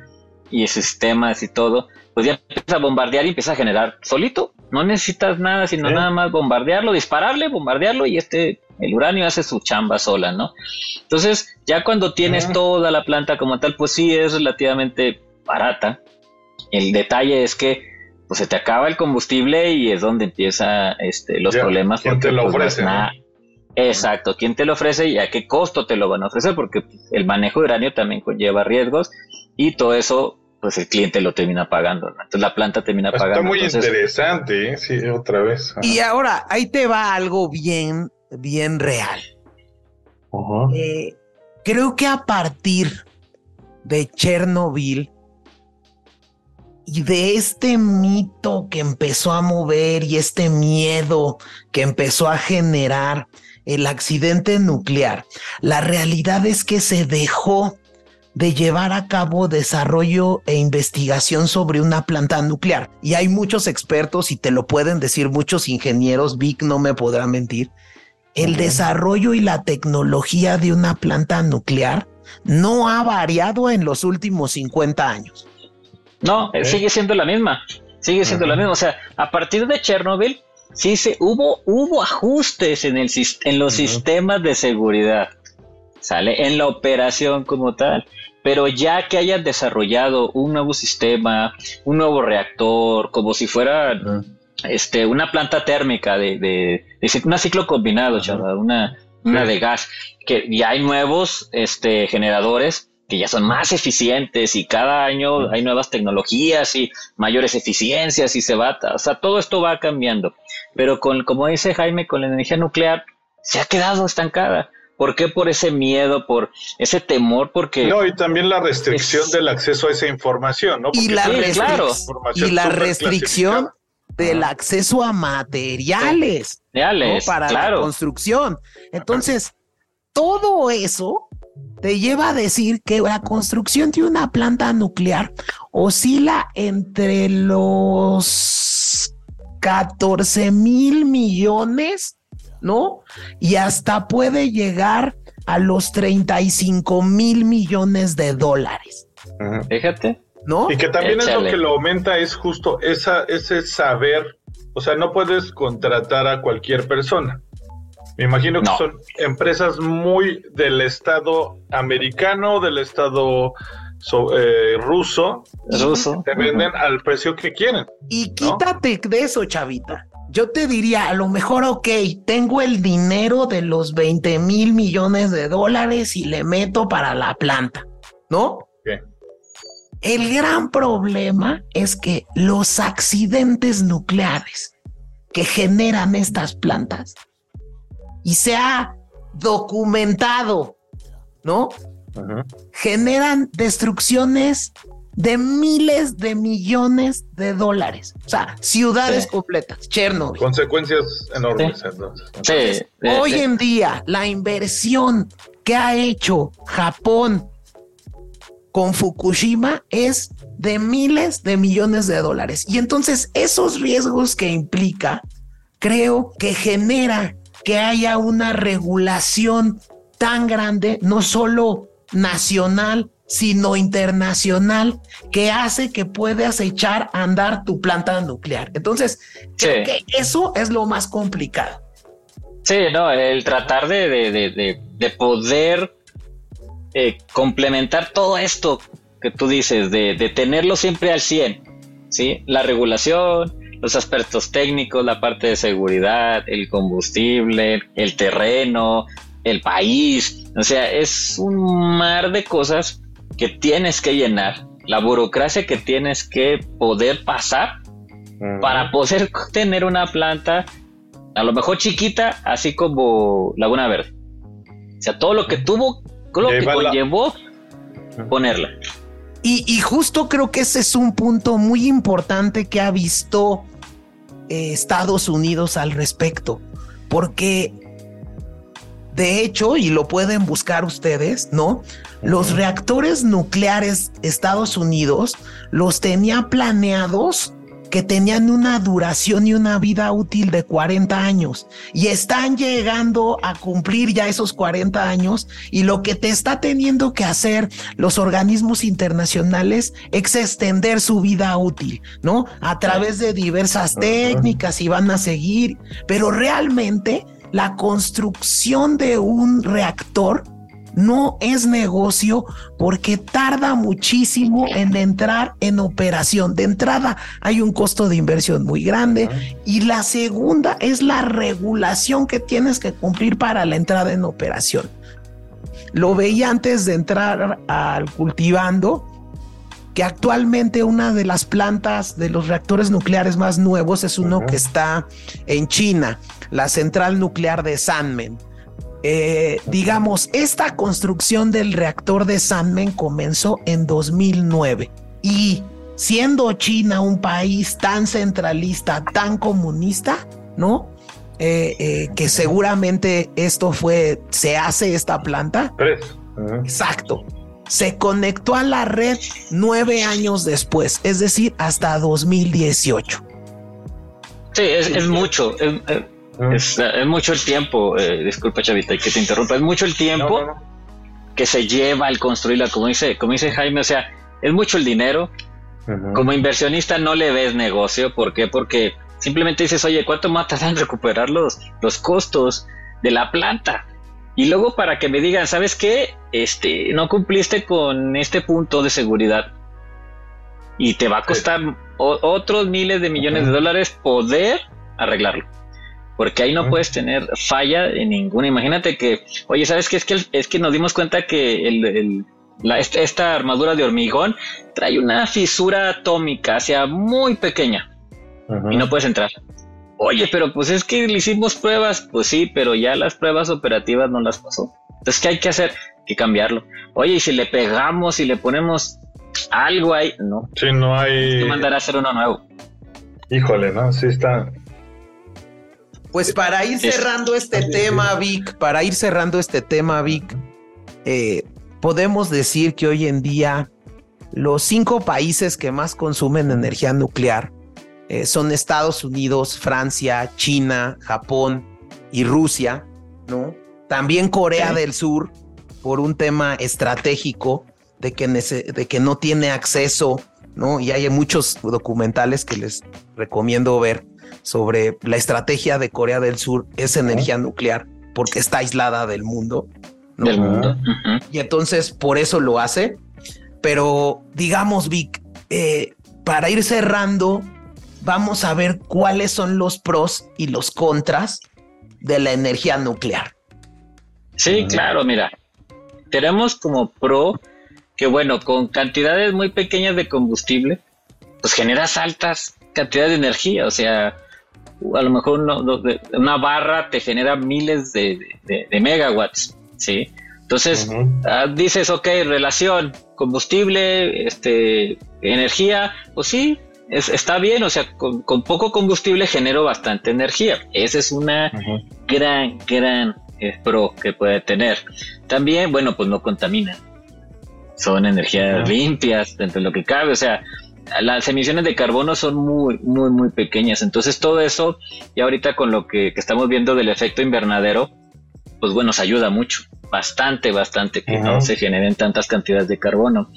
y sistemas y todo, pues ya empieza a bombardear y empieza a generar solito. No necesitas nada, sino nada más bombardearlo, dispararle, bombardearlo y este, el uranio hace su chamba sola, ¿no? Entonces, ya cuando tienes toda la planta como tal, pues sí es relativamente barata. El detalle es que pues se te acaba el combustible y es donde empieza este, los problemas. ¿Quién te lo pues, ofrece? Exacto, ¿quién te lo ofrece y a qué costo te lo van a ofrecer? Porque el manejo de uranio también conlleva riesgos y todo eso, pues el cliente lo termina pagando. Entonces la planta termina pagando. Está muy interesante, ¿eh? sí, otra vez. Y ahora, ahí te va algo bien, bien real. Eh, creo que a partir de Chernobyl, y de este mito que empezó a mover y este miedo que empezó a generar el accidente nuclear, la realidad es que se dejó de llevar a cabo desarrollo e investigación sobre una planta nuclear. Y hay muchos expertos y te lo pueden decir muchos ingenieros, Vic no me podrá mentir, el desarrollo y la tecnología de una planta nuclear no ha variado en los últimos 50 años. No, sigue siendo la misma. Sigue siendo la misma. O sea, a partir de Chernobyl, sí se hubo, hubo ajustes en, el, en los sistemas de seguridad. ¿Sale? En la operación como tal. Pero ya que hayan desarrollado un nuevo sistema, un nuevo reactor, como si fuera este, una planta térmica de, de, un ciclo combinado, una, una de gas, que ya hay nuevos este, generadores que ya son más eficientes y cada año hay nuevas tecnologías y mayores eficiencias y se va, o sea, todo esto va cambiando. Pero con, como dice Jaime, con la energía nuclear se ha quedado estancada. ¿Por qué? Por ese miedo, por ese temor, porque... No, y también la restricción del acceso a esa información, ¿no? y la, claro. y la restricción del acceso a materiales, para la construcción. Entonces, todo eso te lleva a decir que la construcción de una planta nuclear oscila entre los 14 mil millones, ¿no? Y hasta puede llegar a los 35 mil millones de dólares. Fíjate. ¿No? Y que también es lo que lo aumenta, es justo esa, ese saber. O sea, no puedes contratar a cualquier persona. Me imagino que son empresas muy del Estado americano, del Estado eh, ruso. Ruso. Te venden al precio que quieren. Y quítate de eso, chavita. Yo te diría, a lo mejor, ok, tengo el dinero de los 20 mil millones de dólares y le meto para la planta, ¿no? El gran problema es que los accidentes nucleares que generan estas plantas y se ha documentado, ¿no? Generan destrucciones de miles de millones de dólares. O sea, ciudades completas, Chernobyl. Consecuencias enormes. Sí. hoy en día, la inversión que ha hecho Japón con Fukushima es de miles de millones de dólares. Y entonces esos riesgos que implica, creo que genera que haya una regulación tan grande, no solo nacional, sino internacional, que hace que puedas echar a andar tu planta nuclear. Entonces, creo que eso es lo más complicado. Sí, no, el tratar de, de, poder eh, complementar todo esto que tú dices, de, tenerlo siempre al 100, ¿sí? La regulación, los aspectos técnicos, la parte de seguridad, el combustible, el terreno, el país, o sea, es un mar de cosas que tienes que llenar, la burocracia que tienes que poder pasar para poder *laughs* tener una planta, a lo mejor chiquita, así como Laguna Verde. O sea, todo lo que tuvo, lo que conllevó ponerla. Y, justo creo que ese es un punto muy importante que ha visto eh, Estados Unidos al respecto, porque de hecho, y lo pueden buscar ustedes, ¿no? Los reactores nucleares Estados Unidos los tenía planeados que tenían una duración y una vida útil de 40 años. Y están llegando a cumplir ya esos 40 años. Y lo que te está teniendo que hacer los organismos internacionales es extender su vida útil, ¿no? A través de diversas técnicas y van a seguir, pero realmente la construcción de un reactor no es negocio porque tarda muchísimo en entrar en operación. De entrada hay un costo de inversión muy grande y la segunda es la regulación que tienes que cumplir para la entrada en operación. Lo veía antes de entrar al cultivando que actualmente una de las plantas de los reactores nucleares más nuevos es uno que está en China, la central nuclear de Sanmen eh, digamos, esta construcción del reactor de Sanmen comenzó en 2009 y siendo China un país tan centralista, tan comunista, ¿no? Eh, eh, que seguramente esto fue, se hace esta planta. Exacto. Se conectó a la red nueve años después, es decir, hasta 2018. Sí, es, mucho. Es, mucho el tiempo, eh, disculpa Chavita, que te interrumpa, es mucho el tiempo que se lleva al construirla, como dice, como dice Jaime, o sea, es mucho el dinero. Como inversionista no le ves negocio, ¿por qué? Porque simplemente dices, oye, ¿cuánto más tardan en recuperar los, los costos de la planta? Y luego para que me digan, ¿sabes qué? Este, no cumpliste con este punto de seguridad. Y te va a costar otros miles de millones de dólares poder arreglarlo porque ahí no puedes tener falla en ninguna. Imagínate que, oye, ¿sabes qué? Es que, es que nos dimos cuenta que el, esta, armadura de hormigón trae una fisura atómica, hacia muy pequeña, y no puedes entrar. Oye, pero pues es que le hicimos pruebas, pues sí, pero ya las pruebas operativas no las pasó. Entonces, ¿qué hay que hacer? Hay que cambiarlo. Oye, y si le pegamos y le ponemos algo ahí, no. Sí, no hay. Hay que mandar a hacer uno nuevo. Híjole, ¿no? Sí está, pues para ir cerrando este tema, Vic, para ir cerrando este tema, Vic, eh, podemos decir que hoy en día los cinco países que más consumen energía nuclear eh, son Estados Unidos, Francia, China, Japón y Rusia, ¿no? También Corea del Sur, por un tema estratégico de que, de que no tiene acceso, ¿no? Y hay muchos documentales que les recomiendo ver sobre la estrategia de Corea del Sur es energía nuclear porque está aislada del mundo. Del mundo. Y entonces por eso lo hace. Pero digamos, Vic, eh, para ir cerrando, vamos a ver cuáles son los pros y los contras de la energía nuclear. Sí, claro, mira, tenemos como pro que bueno, con cantidades muy pequeñas de combustible, pues generas altas cantidades de energía, o sea, a lo mejor una barra te genera miles de, megawatts, ¿sí? Entonces, ah, dices, ok, relación, combustible, este, energía, pues sí, está bien, o sea, con, poco combustible genero bastante energía. Esa es una gran, gran eh, pro que puede tener. También, bueno, pues no contamina. Son energías limpias dentro de lo que cabe, o sea, las emisiones de carbono son muy, muy, muy pequeñas. Entonces todo eso, y ahorita con lo que, estamos viendo del efecto invernadero, pues bueno, nos ayuda mucho, bastante, bastante, que no se generen tantas cantidades de carbono.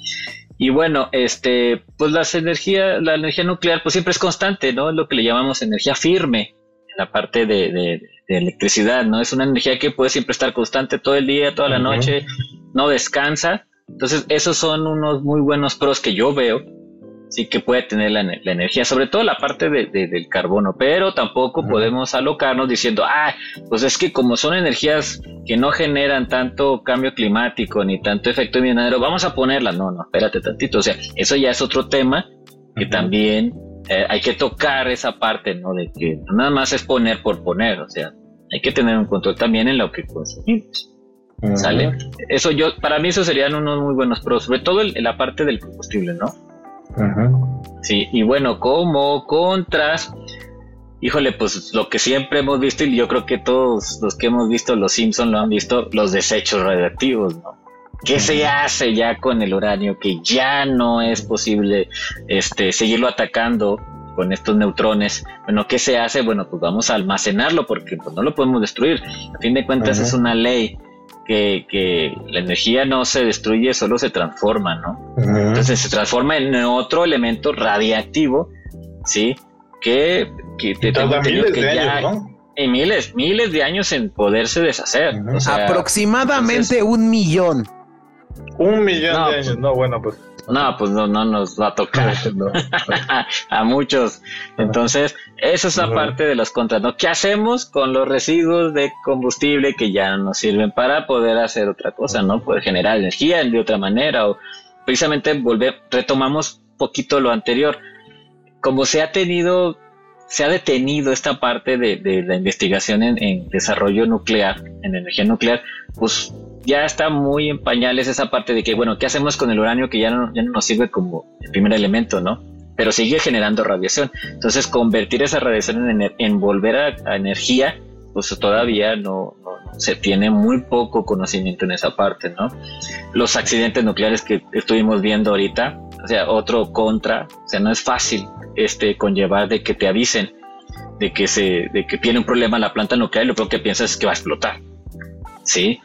Y bueno, este, pues las energías, la energía nuclear, pues siempre es constante, ¿no? Es lo que le llamamos energía firme, en la parte de, electricidad, ¿no? Es una energía que puede siempre estar constante todo el día, toda la noche, no descansa. Entonces, esos son unos muy buenos pros que yo veo sí que puede tener la, energía, sobre todo la parte de, del carbono, pero tampoco podemos alocarnos diciendo, ah, pues es que como son energías que no generan tanto cambio climático ni tanto efecto invernadero, vamos a ponerla. No, no, espérate tantito, o sea, eso ya es otro tema que también eh, hay que tocar esa parte, ¿no? De que nada más es poner por poner, o sea, hay que tener un control también en lo que consumimos. ¿Sale? Eso yo, para mí eso serían unos muy buenos pros, sobre todo en la parte del combustible, ¿no? Sí, y bueno, como contras, híjole, pues lo que siempre hemos visto, y yo creo que todos los que hemos visto los Simpsons lo han visto, los desechos radioactivos, ¿no? ¿Qué se hace ya con el uranio que ya no es posible este, seguirlo atacando con estos neutrones? Bueno, ¿qué se hace? Bueno, pues vamos a almacenarlo porque pues, no lo podemos destruir. A fin de cuentas es una ley que, la energía no se destruye, solo se transforma, ¿no? Entonces se transforma en otro elemento radiactivo, ¿sí? Que, que te tengo miles que de ya, años, ¿no? En miles, miles de años en poderse deshacer. Aproximadamente un millón. Un millón de años, no, bueno, pues no, pues no, no nos va a tocar *laughs* *laughs* a muchos. Entonces, eso es parte de los contras, ¿no? ¿Qué hacemos con los residuos de combustible que ya no nos sirven para poder hacer otra cosa, ¿no? Poder generar energía de otra manera o precisamente volver, retomamos poquito lo anterior. Como se ha tenido, se ha detenido esta parte de, la investigación en, en desarrollo nuclear, en energía nuclear, pues ya está muy en pañales esa parte de que, bueno, ¿qué hacemos con el uranio que ya no, ya no nos sirve como el primer elemento, ¿no? Pero sigue generando radiación. Entonces, convertir esa radiación en, volver a, energía, pues todavía no, se tiene muy poco conocimiento en esa parte, ¿no? Los accidentes nucleares que estuvimos viendo ahorita, o sea, otro contra, o sea, no es fácil este conllevar de que te avisen de que se de que tiene un problema la planta nuclear y lo primero que piensas es que va a explotar. ¿Sí?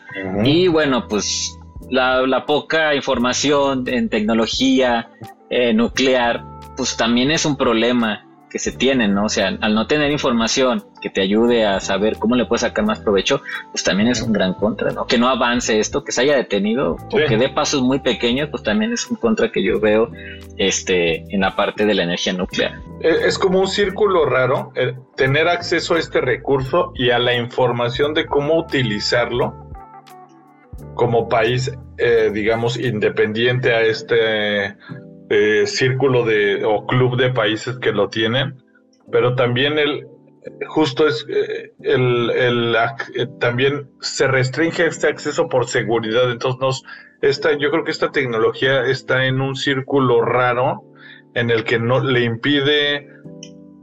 Y bueno, pues la, poca información en tecnología eh, nuclear, pues también es un problema que se tiene, ¿no? O sea, al no tener información que te ayude a saber cómo le puedes sacar más provecho, pues también es un gran contra, ¿no? Que no avance esto, que se haya detenido, o que dé pasos muy pequeños, pues también es un contra que yo veo este, en la parte de la energía nuclear. E, es como un círculo raro, tener acceso a este recurso y a la información de cómo utilizarlo como país, eh, digamos, independiente a este eh, círculo de o club de países que lo tienen, pero también el justo es eh, el, el, eh, también se restringe este acceso por seguridad, entonces nos esta, yo creo que esta tecnología está en un círculo raro en el que no le impide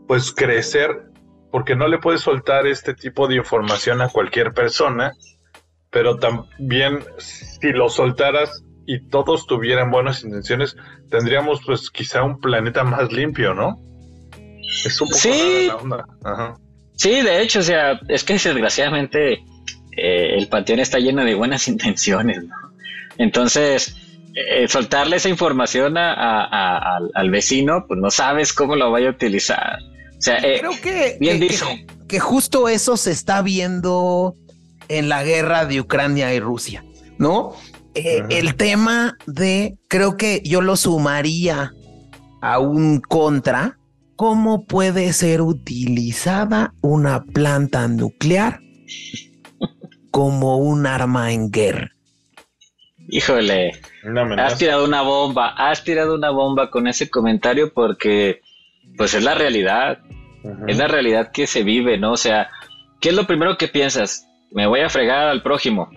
pues crecer porque no le puedes soltar este tipo de información a cualquier persona, pero también si lo soltaras y todos tuvieran buenas intenciones, tendríamos pues quizá un planeta más limpio, ¿no? Es un poco sí. Sí, de hecho, o sea, es que desgraciadamente eh, el panteón está lleno de buenas *laughs* intenciones, ¿no? Entonces, eh, soltarle esa información al, vecino, pues no sabes cómo lo vaya a utilizar. O sea, eh, creo que, bien que justo eso se está viendo en la guerra de Ucrania y Rusia, ¿no? Eh, el tema de, creo que yo lo sumaría a un contra, ¿cómo puede ser utilizada una planta nuclear como un arma en guerra? Híjole, has tirado una bomba, has tirado una bomba con ese comentario porque pues es la realidad, es la realidad que se vive, ¿no? O sea, ¿qué es lo primero que piensas? Me voy a fregar al prójimo,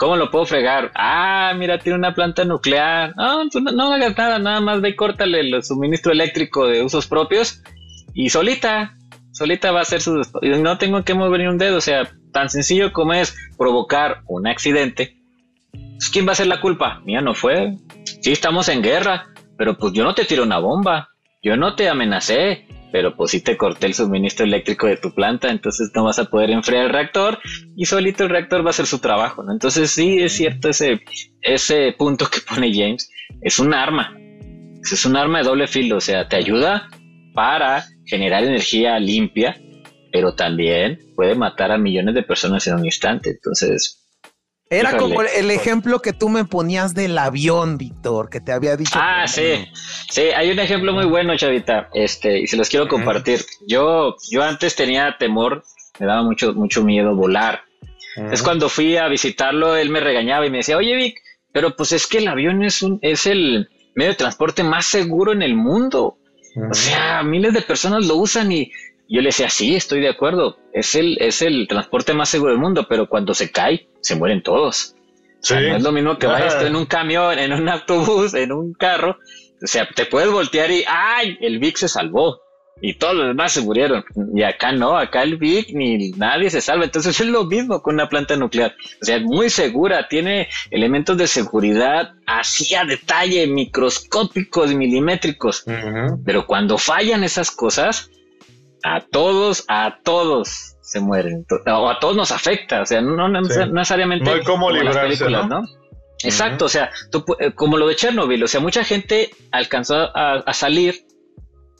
¿Cómo lo puedo fregar? Ah, mira, tiene una planta nuclear. No, no, no hagas nada, nada más ve y córtale el suministro eléctrico de usos propios y solita, solita va a hacer su... No tengo que mover ni un dedo, o sea, tan sencillo como es provocar un accidente. Pues, ¿Quién va a ser la culpa? Mía no fue. Sí, estamos en guerra, pero pues yo no te tiro una bomba, yo no te amenacé, pero pues sí te corté el suministro eléctrico de tu planta, entonces no vas a poder enfriar el reactor y solito el reactor va a hacer su trabajo, ¿no? Entonces sí es cierto ese, ese punto que *laughs* pone James, es un arma, es un arma de doble filo, o sea, te ayuda para generar energía limpia, pero también puede matar a millones de personas en un instante, entonces era como el ejemplo que tú me ponías del avión, Víctor, que te había dicho. Ah, sí. Sí, hay un ejemplo muy bueno, Chavita, este, y se los quiero compartir. Yo, yo antes tenía temor, me daba mucho, mucho miedo volar. Es cuando fui a visitarlo, él me regañaba y me decía, oye, Vic, pero pues es que el avión es un, es el medio de transporte más seguro en el mundo. O sea, miles de personas lo usan y yo le decía, sí, estoy de acuerdo, es el, es el transporte más seguro del mundo, pero cuando se cae, se mueren todos. no es lo mismo que vayas en un camión, en un autobús, en un carro. O sea, te puedes voltear y ¡ay! El Vic se salvó. Y todos los demás se murieron. Y acá no, acá el Vic ni nadie se salva. Entonces es lo mismo con una planta nuclear. O sea, es muy segura, tiene elementos de seguridad así a detalle, microscópicos, milimétricos. Pero cuando fallan esas cosas, a todos, a todos se mueren. O a todos nos afecta, o sea, no, necesariamente. No hay cómo librarse, ¿no? Exacto, o sea, eh, como lo de Chernobyl, o sea, mucha gente alcanzó a, salir,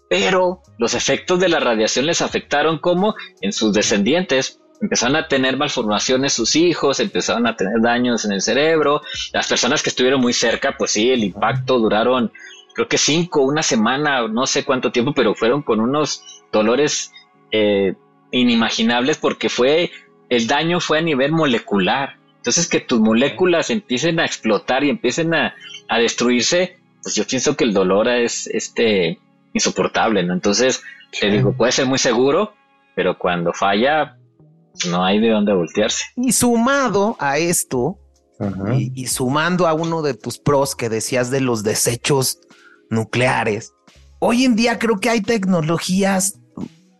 pero los efectos de la radiación les afectaron como en sus descendientes empezaron a tener malformaciones sus hijos, empezaron a tener daños en el cerebro, las personas que estuvieron muy cerca, pues sí, el impacto duraron creo que cinco, una semana, no sé cuánto tiempo, pero fueron con unos dolores eh, inimaginables porque fue, el daño fue a nivel molecular. Entonces que tus moléculas empiecen a explotar y empiecen a, destruirse, pues yo pienso que el dolor es este insoportable, ¿no? Entonces, te digo, puede ser muy seguro, pero cuando falla, no hay de dónde voltearse. Y sumado a esto, y, y, sumando a uno de tus pros que decías de los desechos nucleares, hoy en día creo que hay tecnologías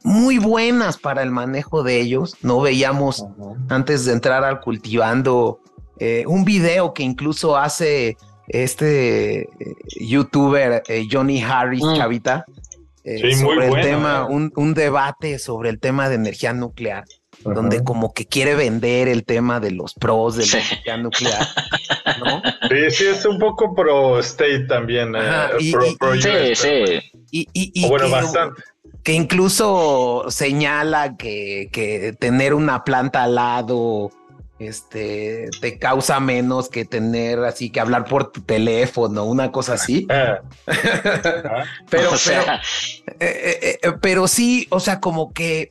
muy buenas para el manejo de ellos. No veíamos antes de entrar al cultivando eh, un video que incluso hace este eh, youtuber eh, Johnny Harris mm. Chavita sobre el tema, un, un, debate sobre el tema de energía nuclear. donde como que quiere vender el tema de los pros de la energía nuclear, ¿no? Sí, sí, es un poco pro state también. sí, sí. Y, bueno, bastante que incluso señala que, tener una planta al lado este te causa menos que tener así que hablar por tu teléfono, una cosa así. *laughs* Pero, eh, eh, eh, pero, sí, o sea, como que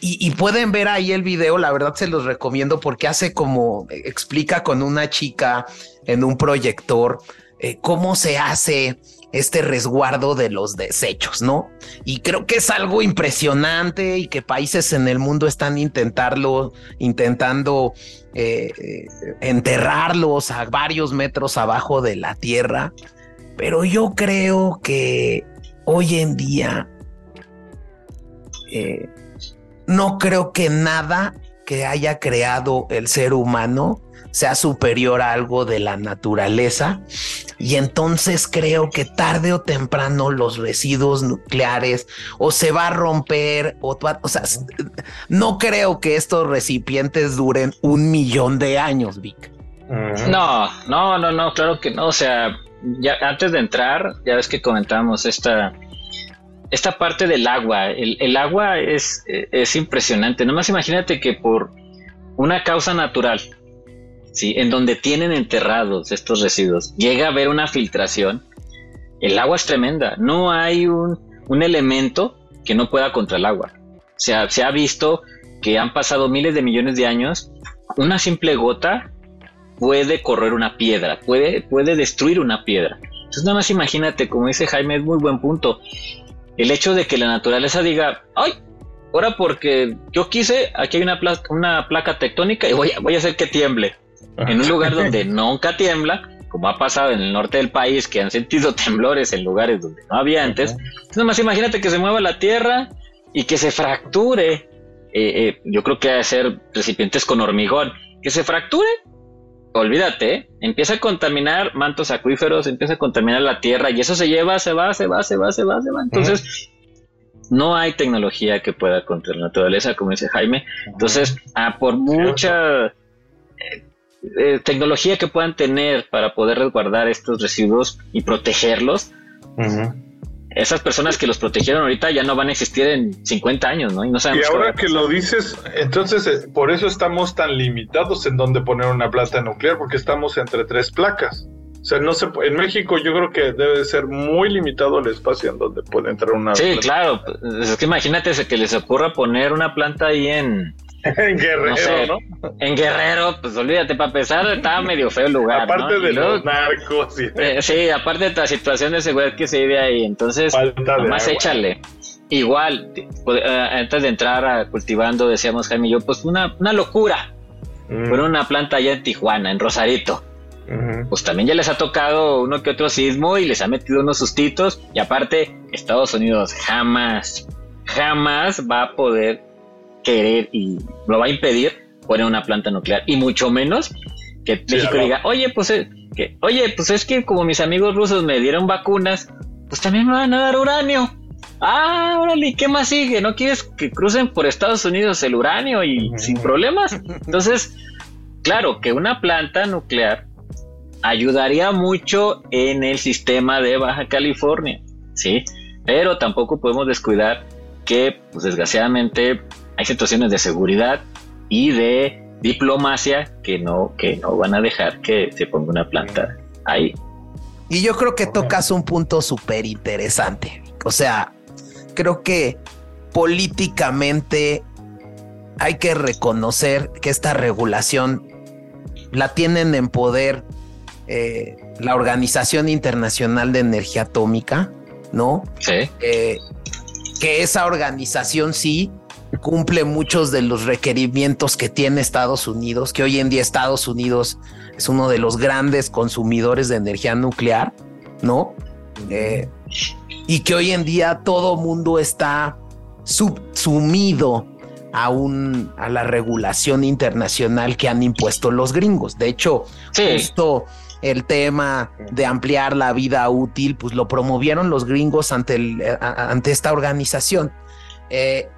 y, pueden ver ahí el video, la verdad se los recomiendo porque hace como explica con una chica en un proyector cómo se hace este resguardo de los desechos, ¿no? Y creo que es algo impresionante y que países en el mundo están intentarlo, intentando eh, enterrarlos a varios metros abajo de la tierra. Pero yo creo que hoy en día eh, no creo que nada que haya creado el ser humano sea superior a algo de la naturaleza. Y entonces creo que tarde o temprano los residuos nucleares o se va a romper o, o sea, no creo que estos recipientes duren un millón de años, Vic. No, no, no, no, claro que no. O sea, ya antes de entrar, ya ves que comentamos esta, esta parte del agua. El, el agua es, es impresionante. Nomás imagínate que por una causa natural, ¿sí? en donde tienen enterrados estos residuos, llega a haber una filtración, el agua es tremenda. No hay un, elemento que no pueda contra el agua. Se ha visto que han pasado miles de millones de años, una simple gota puede correr una piedra, puede, puede destruir una piedra. Entonces nada más imagínate, como dice Jaime, es muy buen punto. El hecho de que la naturaleza diga, ay, ahora porque yo quise, aquí hay una, placa, una placa tectónica y voy voy a hacer que tiemble en un lugar *laughs* donde nunca tiembla, como ha pasado en el norte del país, que han sentido *laughs* temblores en lugares donde no había antes. Nada más imagínate que se mueva la tierra y que se fracture. Eh, eh, yo creo que debe ser recipientes con hormigón, que se fracture olvídate, ¿eh? empieza a contaminar mantos acuíferos, empieza a contaminar la tierra y eso se lleva, se va, se va, se va, se va, se va. Entonces, no hay tecnología que pueda contra la naturaleza, como dice Jaime. Entonces, ah, por mucha eh, tecnología que puedan tener para poder resguardar estos residuos y protegerlos, esas personas que los protegieron ahorita ya no van a existir en 50 años, ¿no? Y, no y ahora que lo dices, entonces eh, por eso estamos tan limitados en donde poner una planta nuclear, porque estamos entre tres placas. O sea, no se, en México yo creo que debe ser muy limitado el espacio en donde puede entrar una. Sí, claro. Es que imagínate que les ocurra poner una planta ahí en, *laughs* en Guerrero, no, En Guerrero, pues olvídate, para empezar, estaba medio feo el lugar. Aparte de los narcos. Eh, sí, aparte de la situación de seguridad que se vive ahí. Entonces, nomás échale. Igual, pues, eh, antes de entrar a cultivando, decíamos Jaime y yo, pues una, una locura. Mm. Una planta allá en Tijuana, en Rosarito. Pues también ya les ha tocado uno que otro sismo y les ha metido unos sustitos. Y aparte, Estados Unidos jamás, jamás va a poder querer y lo va a impedir poner una planta nuclear y mucho menos que México diga, oye, pues, eh, que, oye, pues es que como mis amigos rusos me dieron vacunas, pues también me van a dar uranio. Ah, órale, ¿qué más sigue? ¿No quieres que crucen por Estados Unidos el uranio y sin problemas? Entonces, claro que una planta nuclear ayudaría mucho en el sistema de Baja California, ¿sí? Pero tampoco podemos descuidar que, pues desgraciadamente, hay situaciones de seguridad y de diplomacia que no, que no van a dejar que se ponga una planta ahí. Y yo creo que tocas un punto súper interesante. O sea, creo que políticamente hay que reconocer que esta regulación la tienen en poder eh, la Organización Internacional de Energía Atómica, ¿no? Sí. Eh, que esa organización sí cumple muchos de los requerimientos que tiene Estados Unidos, que hoy en día Estados Unidos es uno de los grandes consumidores de energía nuclear, ¿no? Eh, y que hoy en día todo mundo está subsumido a, un, a la regulación internacional que han impuesto los gringos. De hecho, justo el tema de ampliar la vida útil, pues lo promovieron los gringos ante, el, ante esta organización. Eh,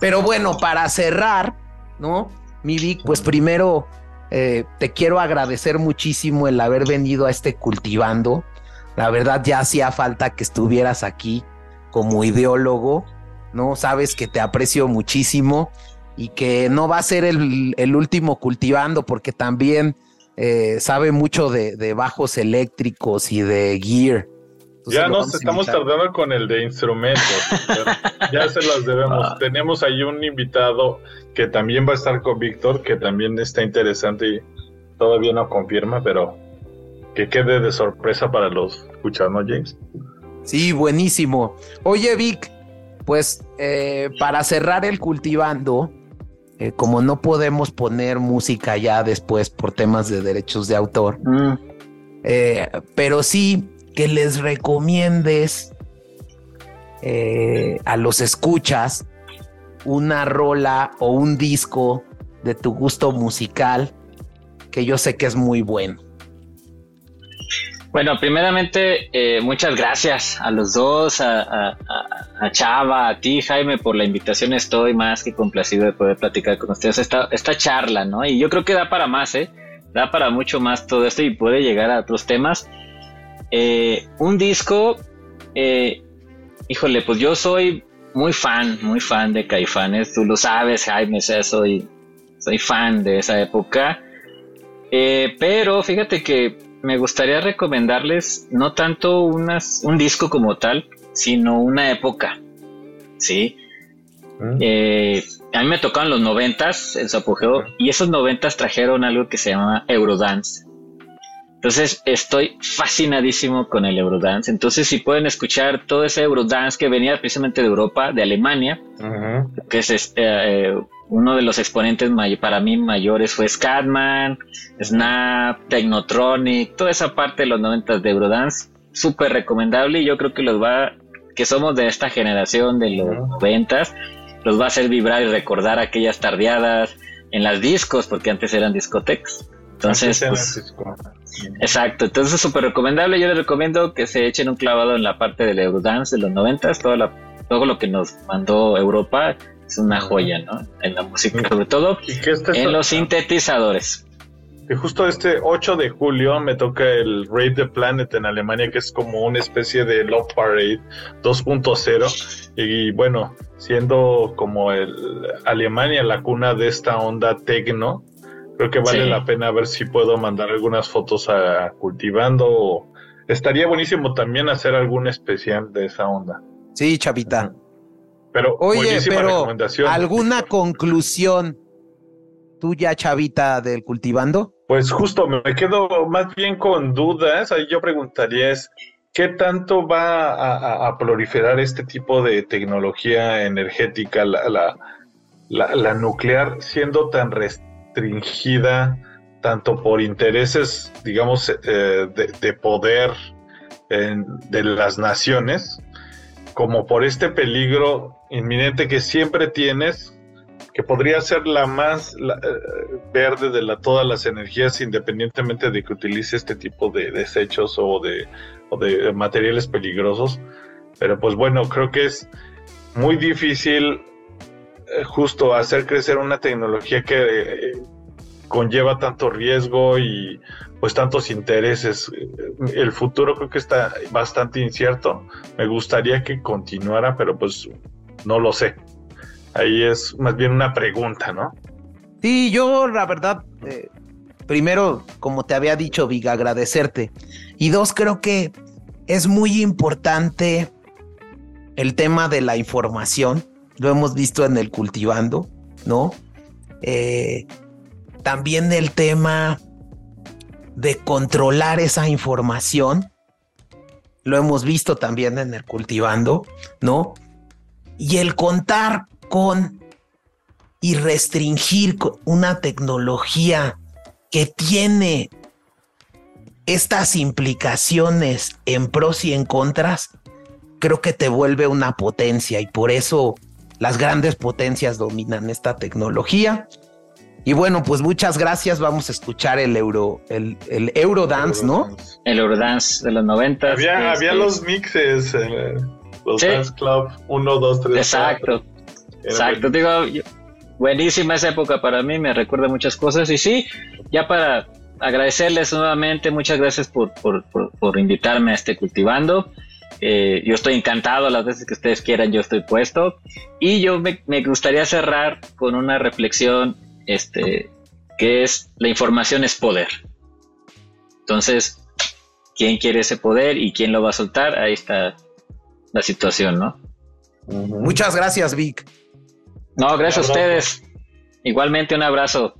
pero bueno, para cerrar, ¿no? Mi pues primero eh, te quiero agradecer muchísimo el haber venido a este cultivando. La verdad ya hacía falta que estuvieras aquí como ideólogo, ¿no? Sabes que te aprecio muchísimo y que no va a ser el, último cultivando porque también eh, sabe mucho de, bajos eléctricos y de gear ya nos estamos tardando con el de instrumentos. *laughs* ya se los debemos. Ah. Tenemos ahí un invitado que también va a estar con Víctor, que también está interesante y todavía no confirma, pero que quede de sorpresa para los escuchas, ¿no, James? Sí, buenísimo. Oye, Vic, pues eh, para cerrar el cultivando, eh, como no podemos poner música ya después por temas de derechos de autor, mm. eh, pero sí que les recomiendes eh, a los escuchas una rola o un disco de tu gusto musical que yo sé que es muy bueno. Bueno, primeramente, eh, muchas gracias a los dos, a, Chava, a ti, Jaime, por la invitación. Estoy más que complacido de poder platicar con ustedes esta, esta charla, ¿no? Y yo creo que da para más, ¿eh? Da para mucho más todo esto y puede llegar a otros temas. Eh, un disco, eh, híjole, pues yo soy muy fan, muy fan de Caifanes, tú lo sabes, Jaime, soy, soy fan de esa época. Eh, pero fíjate que me gustaría recomendarles no tanto unas, un disco como tal, sino una época. ¿Sí? Mm. a mí me tocaron los noventas, en su apogeo, y esos noventas trajeron algo que se llama Eurodance. Entonces estoy fascinadísimo con el Eurodance. Entonces si pueden escuchar todo ese Eurodance que venía precisamente de Europa, de Alemania, que es este, eh, uno de los exponentes para mí mayores fue Scatman, Snap, Technotronic, toda esa parte de los 90 de Eurodance, súper recomendable y yo creo que los va, que somos de esta generación de los 90, los va a hacer vibrar y recordar aquellas tardeadas en las discos, porque antes eran discotecas Entonces, pues, exacto, entonces es súper recomendable. Yo les recomiendo que se echen un clavado en la parte del Eurodance de los noventas, toda la, todo lo que nos mandó Europa es una joya, ¿no? En la música, sobre todo en los sintetizadores. Y justo este 8 de julio me toca el Raid the Planet en Alemania, que es como una especie de Love Parade 2.0. Y bueno, siendo como el Alemania la cuna de esta onda tecno, creo que vale la pena ver si puedo mandar algunas fotos a cultivando. Estaría buenísimo también hacer algún especial de esa onda. Sí, chavita. Pero, Oye, pero ¿alguna *laughs* conclusión tuya, chavita, del cultivando? Pues justo me quedo más bien con dudas. Ahí yo preguntaría es, ¿qué tanto va a, proliferar este tipo de tecnología energética, la, la, nuclear, siendo tan tanto por intereses, digamos, eh, de, poder de las naciones, como por este peligro inminente que siempre tienes que podría ser la más eh, verde de todas las energías, independientemente de que utilice este tipo de desechos o de, de materiales peligrosos. Pero pues bueno, creo que es muy difícil justo hacer crecer una tecnología que eh, conlleva tanto riesgo y pues tantos intereses. El futuro creo que está bastante incierto. Me gustaría que continuara, pero pues no lo sé ahí es más bien una pregunta, ¿no? Sí, yo la verdad, eh, primero, como te había dicho, Viga, agradecerte. Y dos, creo que es muy importante el tema de la información. Lo hemos visto en el cultivando, ¿no? Eh, también el tema de controlar esa información. Lo hemos visto también en el cultivando, ¿no? Y el contar con y restringir una tecnología que tiene estas implicaciones en pros y en contras, creo que te vuelve una potencia y por eso las grandes potencias dominan esta tecnología. Y bueno, pues muchas gracias. Vamos a escuchar el Euro, el, el Eurodance, ¿no? El Eurodance de los 90. Había, había este, los mixes, eh, los Dance Club 1, 2, 3. Exacto. Exacto, digo, buenísima esa época para mí, me recuerda muchas cosas. Y sí, ya para agradecerles nuevamente, muchas gracias por, por, invitarme a este cultivando. Eh, yo estoy encantado las veces que ustedes quieran, yo estoy puesto. Y yo me, me, gustaría cerrar con una reflexión, este, que es la información es poder. Entonces, ¿quién quiere ese poder y quién lo va a soltar? Ahí está la situación, ¿no? Muchas gracias, Vic. No, gracias a ustedes. Igualmente un abrazo.